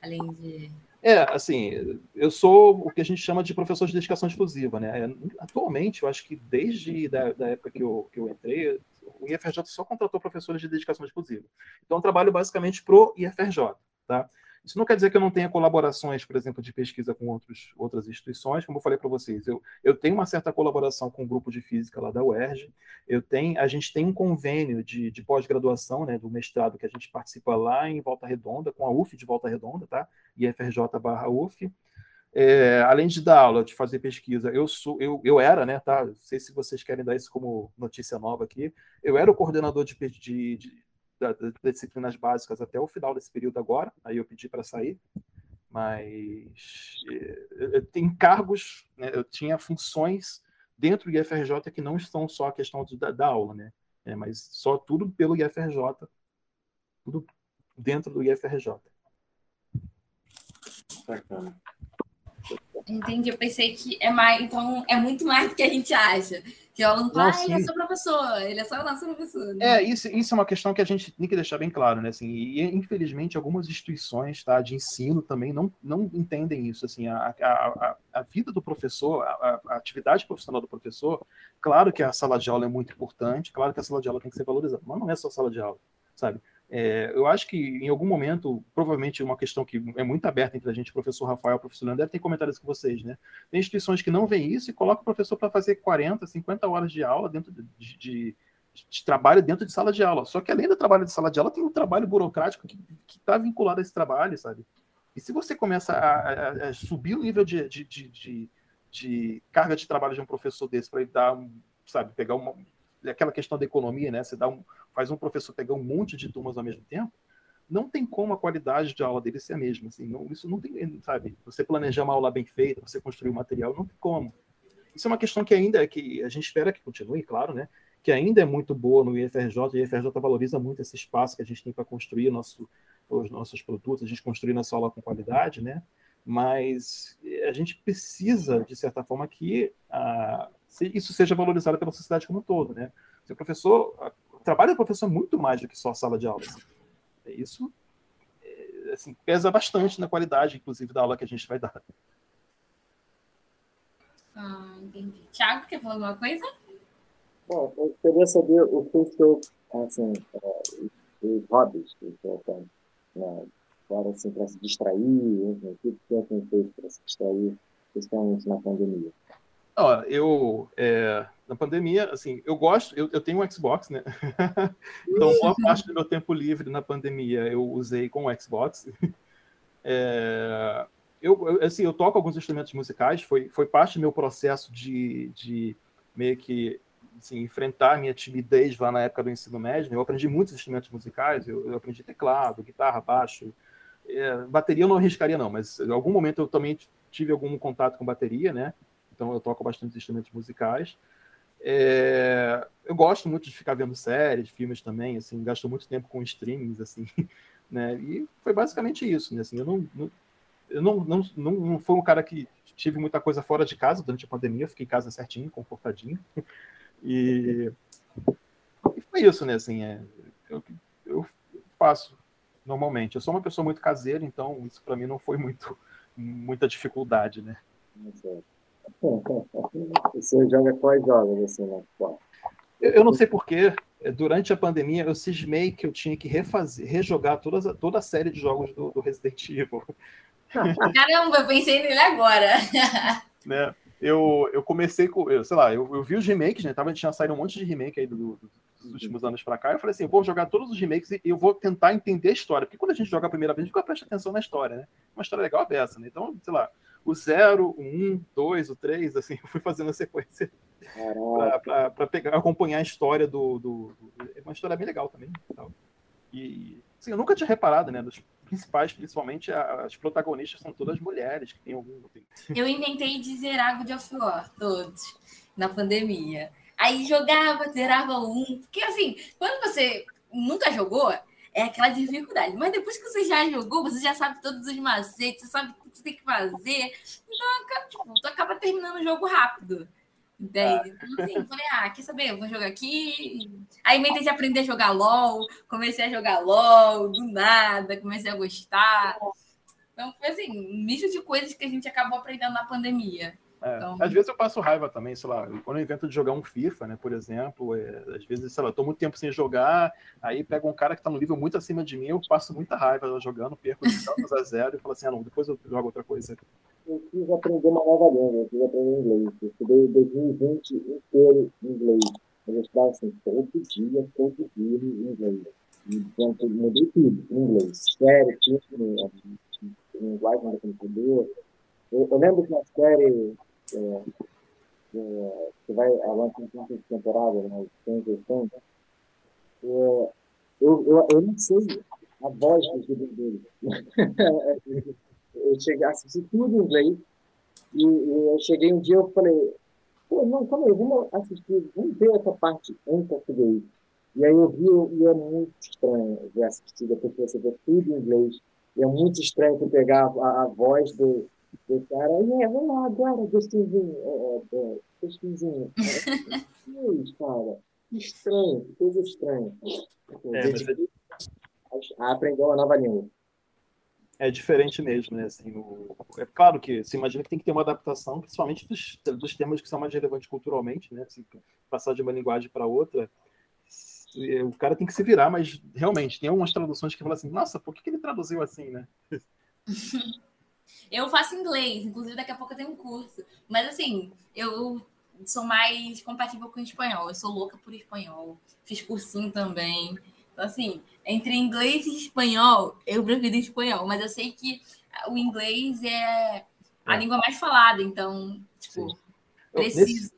além de é, assim, eu sou o que a gente chama de professor de dedicação exclusiva, né? Atualmente, eu acho que desde da, da época que eu, que eu entrei, o IFRJ só contratou professores de dedicação exclusiva. Então, eu trabalho basicamente pro IFRJ, tá? Isso não quer dizer que eu não tenha colaborações, por exemplo, de pesquisa com outros, outras instituições, como eu falei para vocês. Eu, eu tenho uma certa colaboração com o grupo de física lá da UERJ. Eu tenho, a gente tem um convênio de, de pós-graduação, né, do mestrado, que a gente participa lá em Volta Redonda, com a UF de Volta Redonda, tá? IFRJ barra UF. É, além de dar aula, de fazer pesquisa, eu sou, eu, eu era, né, tá? Não sei se vocês querem dar isso como notícia nova aqui. Eu era o coordenador de, de, de das disciplinas básicas até o final desse período agora, aí eu pedi para sair, mas eh, tem cargos, né, eu tinha funções dentro do IFRJ que não estão só a questão da, da, aula, né? É, mas só tudo pelo IFRJ, tudo dentro do IFRJ. Bacana. Entendi, eu pensei que é mais, então é muito mais do que a gente acha. Que o aluno fala, ah, ele é seu professor, ele é só nosso professor. Né? É, isso, isso é uma questão que a gente tem que deixar bem claro, né? Assim, e infelizmente algumas instituições tá, de ensino também não, não entendem isso. Assim, a, a, a, a vida do professor, a, a, atividade profissional do professor, claro que a sala de aula é muito importante, claro que a sala de aula tem que ser valorizada, mas não é só sala de aula, sabe? É, eu acho que em algum momento, provavelmente uma questão que é muito aberta entre a gente, professor Rafael professor Leandro, deve ter comentários com vocês, né? Tem instituições que não veem isso e colocam o professor para fazer 40, 50 horas de aula dentro de, de, de, trabalho dentro de sala de aula. Só que além do trabalho de sala de aula, tem um trabalho burocrático que está vinculado a esse trabalho, sabe? E se você começa a, a, a subir o nível de, de, de, carga de trabalho de um professor desse para ele dar, sabe, pegar uma, aquela questão da economia, né? Você dá um, faz um professor pegar um monte de turmas ao mesmo tempo, não tem como a qualidade de aula dele ser a mesma. Assim, não, isso não tem, sabe? Você planejar uma aula bem feita, você construir o um material, não tem como. Isso é uma questão que ainda que a gente espera que continue, claro, né? Que ainda é muito boa no IFRJ, o IFRJ valoriza muito esse espaço que a gente tem para construir nosso, os nossos produtos, a gente construir nossa aula com qualidade, né? Mas a gente precisa, de certa forma, que a, isso seja valorizado pela sociedade como um todo, né? Se o professor, trabalho do professor é muito mais do que só a sala de aula. Assim. Isso é, assim, pesa bastante na qualidade, inclusive, da aula que a gente vai dar. Ah, entendi. Tiago, quer falar alguma coisa? Bom, eu queria saber o que o senhor, assim, é, os hobbies que o senhor tem, né? Agora, assim, para se distrair, o que o senhor tem feito para se distrair, principalmente na pandemia? Ó, eu, é, na pandemia, assim, eu gosto, eu, eu tenho um Xbox, né? então, boa parte do meu tempo livre na pandemia eu usei com o Xbox. É, eu, assim, eu toco alguns instrumentos musicais, foi, foi parte do meu processo de, de meio que assim, enfrentar a minha timidez lá na época do ensino médio. Né? Eu aprendi muitos instrumentos musicais, eu, eu aprendi teclado, guitarra, baixo. É, bateria eu não arriscaria, não, mas em algum momento eu também tive algum contato com bateria, né? Então eu toco bastante instrumentos musicais. É, eu gosto muito de ficar vendo séries, filmes também, assim, gasto muito tempo com streamings, assim, né? E foi basicamente isso, né? Assim, eu não, não eu não, não, não, não um cara que tive muita coisa fora de casa durante a pandemia, fiquei em casa certinho, confortadinho. E, e foi isso, né? Assim, é, eu, eu faço normalmente. Eu sou uma pessoa muito caseira, então isso para mim não foi muito muita dificuldade, né? Você joga quais jogos assim, né? Eu, eu não sei porquê. Durante a pandemia, eu cismei que eu tinha que refazer, rejogar todas, toda a série de jogos do, do Resident Evil. Caramba, eu pensei nele agora. né? Eu, eu comecei com, eu, sei lá, eu, eu vi os remakes, né? Tava, tinha saído um monte de remake aí do, do, dos últimos anos para cá. Eu falei assim, eu vou jogar todos os remakes e eu vou tentar entender a história. Porque quando a gente joga a primeira vez, a gente fica presta atenção na história, né? Uma história legal é essa, né? Então, sei lá, o 0, o 1, 2, o 3, assim, eu fui fazendo a sequência para pegar, acompanhar a história do, do, do, É uma história bem legal também. Tal. E, assim, eu nunca tinha reparado, né? Dos principais, principalmente as protagonistas, são todas mulheres que têm algum. Eu inventei de zerar God of War, todos, na pandemia. Aí jogava, zerava um. Porque assim, quando você nunca jogou, é aquela dificuldade. Mas depois que você já jogou, você já sabe todos os macetes, você sabe o que você tem que fazer. Então, tipo, tu acaba terminando o jogo rápido. Entende? Então, assim, falei, ah, quer saber? Eu vou jogar aqui. Aí inventei de aprender a jogar LOL, comecei a jogar LOL, do nada, comecei a gostar. Então, foi assim, um misto de coisas que a gente acabou aprendendo na pandemia. É, então... Às vezes eu passo raiva também, sei lá, quando eu invento de jogar um FIFA, né, por exemplo, é, às vezes, sei lá, eu tô muito tempo sem jogar, aí pega um cara que tá no nível muito acima de mim, eu passo muita raiva jogando, perco de tantos a zero e falo assim, ah, não, depois eu jogo outra coisa. Eu quis aprender uma nova língua, eu quis aprender inglês. Eu estudei 2020 inteiro inglês. Eu estudava assim, todo dia, todo dia em inglês. E dentro, mudei tudo em inglês. Série, time, linguagem do computador. Eu, eu lembro que na série é, é, que vai avançar em de temporada, né, 180, é, eu, eu, eu não sei a voz do filho dele. eu cheguei a assistir tudo em inglês e, e, eu cheguei um dia eu falei, pô, não, calma aí, vamos assistir, vamos ver essa parte em português. E aí eu vi e é muito estranho ver assistir, depois que você vê tudo em inglês. E é muito estranho você pegar a, a voz do, do cara, é, vamos lá agora, Gostinzinho, é, é, Gostinzinho. É, cara, que estranho, que coisa estranha. É, mas... Aprendeu uma nova língua é diferente mesmo, né? Assim, o... É claro que você imagina que tem que ter uma adaptação, principalmente dos, dos temas que são mais relevantes culturalmente, né? Assim, passar de uma linguagem para outra, o cara tem que se virar, mas realmente tem algumas traduções que falam assim, nossa, por que, que ele traduziu assim, né? Eu faço inglês, inclusive daqui a pouco eu tenho um curso. Mas assim, eu sou mais compatível com o espanhol. Eu sou louca por espanhol. Fiz cursinho também. Então, assim, entre inglês e espanhol, eu prefiro espanhol, mas eu sei que o inglês é a é. língua mais falada, então, tipo, Sim. preciso. Nesse,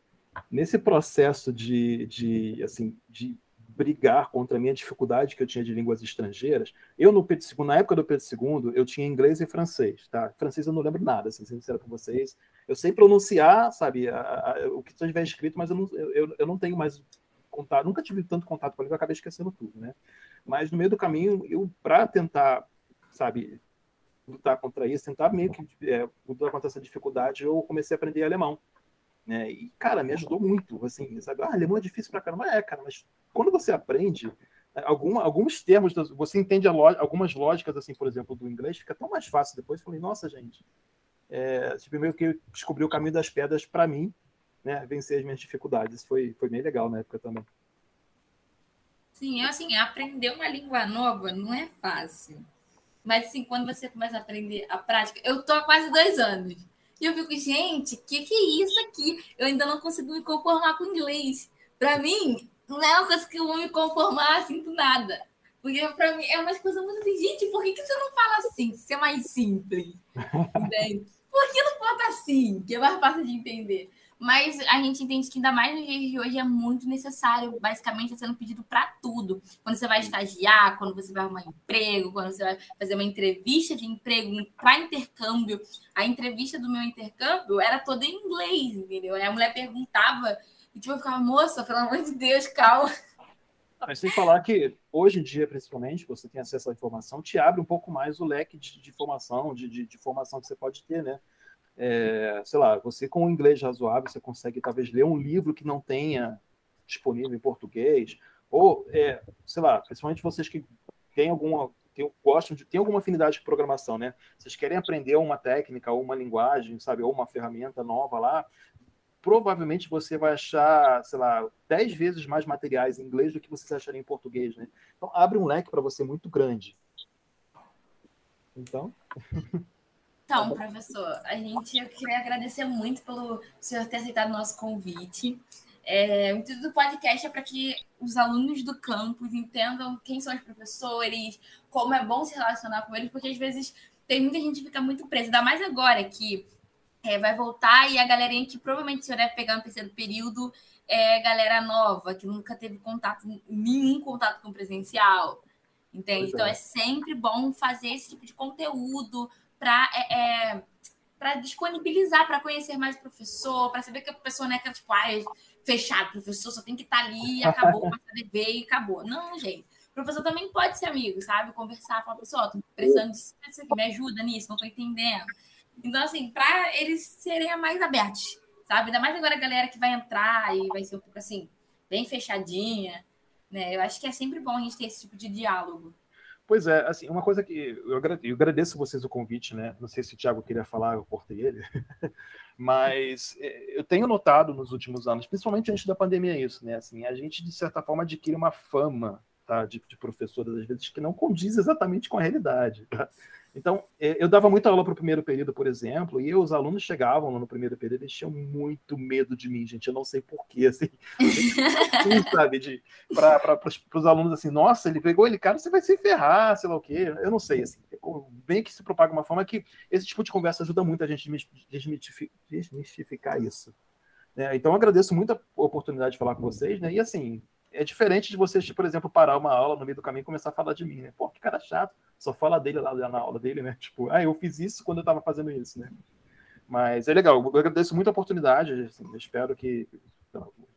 nesse, processo de, de, assim, de brigar contra a minha dificuldade que eu tinha de línguas estrangeiras, eu no Pedro II, na época do Pedro II, eu tinha inglês e francês, tá? Francês eu não lembro nada, assim, sincero com vocês. Eu sei pronunciar, sabe, a, a, o que tiver escrito, mas eu não, eu, eu não tenho mais contato, nunca tive tanto contato com a língua, acabei esquecendo tudo, né? Mas no meio do caminho, eu, para tentar, sabe, lutar contra isso, tentar meio que é, lutar contra essa dificuldade, eu comecei a aprender alemão. Né? E, cara, me ajudou muito, assim, sabe? Ah, alemão é difícil pra caramba. É, cara, mas quando você aprende, é, algum, alguns termos, você entende algumas lógicas, assim, por exemplo, do inglês, fica tão mais fácil depois. Eu falei, nossa, gente, é, tipo, meio que descobri o caminho das pedras para mim, né, vencer as minhas dificuldades. Foi, foi bem legal na época também. Sim, eu assim, aprender uma língua nova não é fácil. Mas assim, quando você começa a aprender a prática, eu tô há quase dois anos. E eu fico, gente, o que, que é isso aqui? Eu ainda não consigo me conformar com inglês. Para mim, não é uma coisa que eu vou me conformar assim do nada. Porque para mim é uma coisa muito assim, gente, por que, que você não fala assim? Isso é mais simples. Entende? Por que não bota assim? Que é mais fácil de entender. Mas a gente entende que ainda mais nos dias de hoje é muito necessário, basicamente está sendo pedido para tudo. Quando você vai estagiar, quando você vai arrumar emprego, quando você vai fazer uma entrevista de emprego para intercâmbio. A entrevista do meu intercâmbio era toda em inglês, entendeu? Aí a mulher perguntava e tipo, eu ficava, moça, pelo amor de Deus, calma. Mas sem falar que hoje em dia, principalmente, você tem acesso à informação, te abre um pouco mais o leque de, de informação, de, de, de formação que você pode ter, né? É, sei lá, você com o inglês razoável, você consegue talvez ler um livro que não tenha disponível em português, ou, é, sei lá, principalmente vocês que têm alguma, tem, gostam de, tem alguma afinidade de programação, né? Vocês querem aprender uma técnica ou uma linguagem, sabe, ou uma ferramenta nova lá, provavelmente você vai achar, sei lá, dez vezes mais materiais em inglês do que vocês achariam em português, né? Então, abre um leque para você muito grande. Então... Então, professor, a gente eu queria agradecer muito pelo senhor ter aceitado o nosso convite. É, o intuito do podcast é para que os alunos do campus entendam quem são os professores, como é bom se relacionar com eles, porque às vezes tem muita gente que fica muito presa, ainda mais agora que é, vai voltar e a galerinha que provavelmente o senhor deve pegar no terceiro período é galera nova, que nunca teve contato, nenhum contato com presencial, entende? Então é. é sempre bom fazer esse tipo de conteúdo para é, é, para disponibilizar, para conhecer mais o professor, para saber que a pessoa não é aquela, tipo, ah, fechado, professor só tem que estar tá ali, acabou, passa dever e acabou. Não, gente. O professor também pode ser amigo, sabe? Conversar, falar, pessoal, tô precisando disso aqui, me ajuda nisso, não tô entendendo. Então, assim, para eles serem mais abertos, sabe? Ainda mais agora a galera que vai entrar e vai ser um pouco assim, bem fechadinha, né? Eu acho que é sempre bom a gente ter esse tipo de diálogo. Pois é, assim, uma coisa que eu agradeço, vocês o convite, né? Não sei se o Thiago queria falar, eu cortei ele, mas é, eu tenho notado nos últimos anos, principalmente antes da pandemia, isso, né? Assim, a gente de certa forma adquire uma fama, tá? De, de professores às vezes que não condiz exatamente com a realidade. Tá? Então, é, eu dava muita aula para o primeiro período, por exemplo, e os alunos chegavam no primeiro período, eles tinham muito medo de mim, gente. Eu não sei porquê, assim. sabe? Para os alunos, assim, nossa, ele pegou ele, cara, você vai se ferrar, sei lá o quê. Eu não sei, assim. Bem que se propaga uma forma que esse tipo de conversa ajuda muito a gente a desmistificar isso. Né? Então, eu agradeço muito a oportunidade de falar com vocês, né? E, assim, é diferente de vocês, por exemplo, parar uma aula no meio do caminho e começar a falar de mim, né? Pô, que cara chato só fala dele lá na aula dele, né? Tipo, ah, eu fiz isso quando eu estava fazendo isso, né? Mas é legal, eu agradeço muito a oportunidade, assim, espero que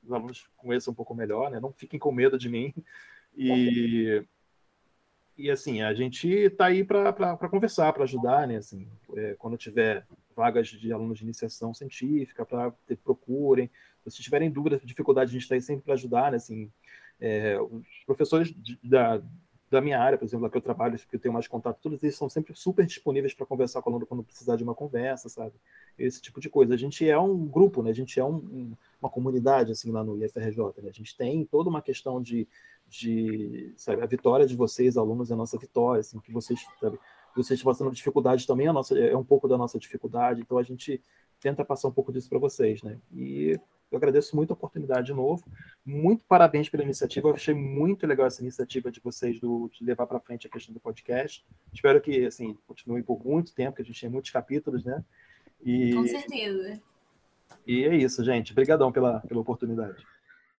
os alunos conheçam um pouco melhor, né? Não fiquem com medo de mim. E, e assim, a gente está aí para conversar, para ajudar, né? Assim, é, quando tiver vagas de alunos de iniciação científica, para procurem. Se tiverem dúvidas, dificuldade, a gente está aí sempre para ajudar, né? Assim, é, os professores de, da, da minha área, por exemplo, lá que eu trabalho, que eu tenho mais contato, todos eles são sempre super disponíveis para conversar com o aluno quando precisar de uma conversa, sabe? Esse tipo de coisa. A gente é um grupo, né? A gente é um, um, uma comunidade, assim, lá no IFRJ, né? A gente tem toda uma questão de, de sabe, a vitória de vocês, alunos, é a nossa vitória, assim, que vocês, sabe, vocês passando dificuldade também, a nossa, é um pouco da nossa dificuldade, então a gente tenta passar um pouco disso para vocês, né? E eu agradeço muito a oportunidade de novo. Muito parabéns pela iniciativa. Eu achei muito legal essa iniciativa de vocês do, de levar para frente a questão do podcast. Espero que assim continue por muito tempo, que a gente tem muitos capítulos, né? E, Com certeza. E é isso, gente. Obrigadão pela, pela oportunidade.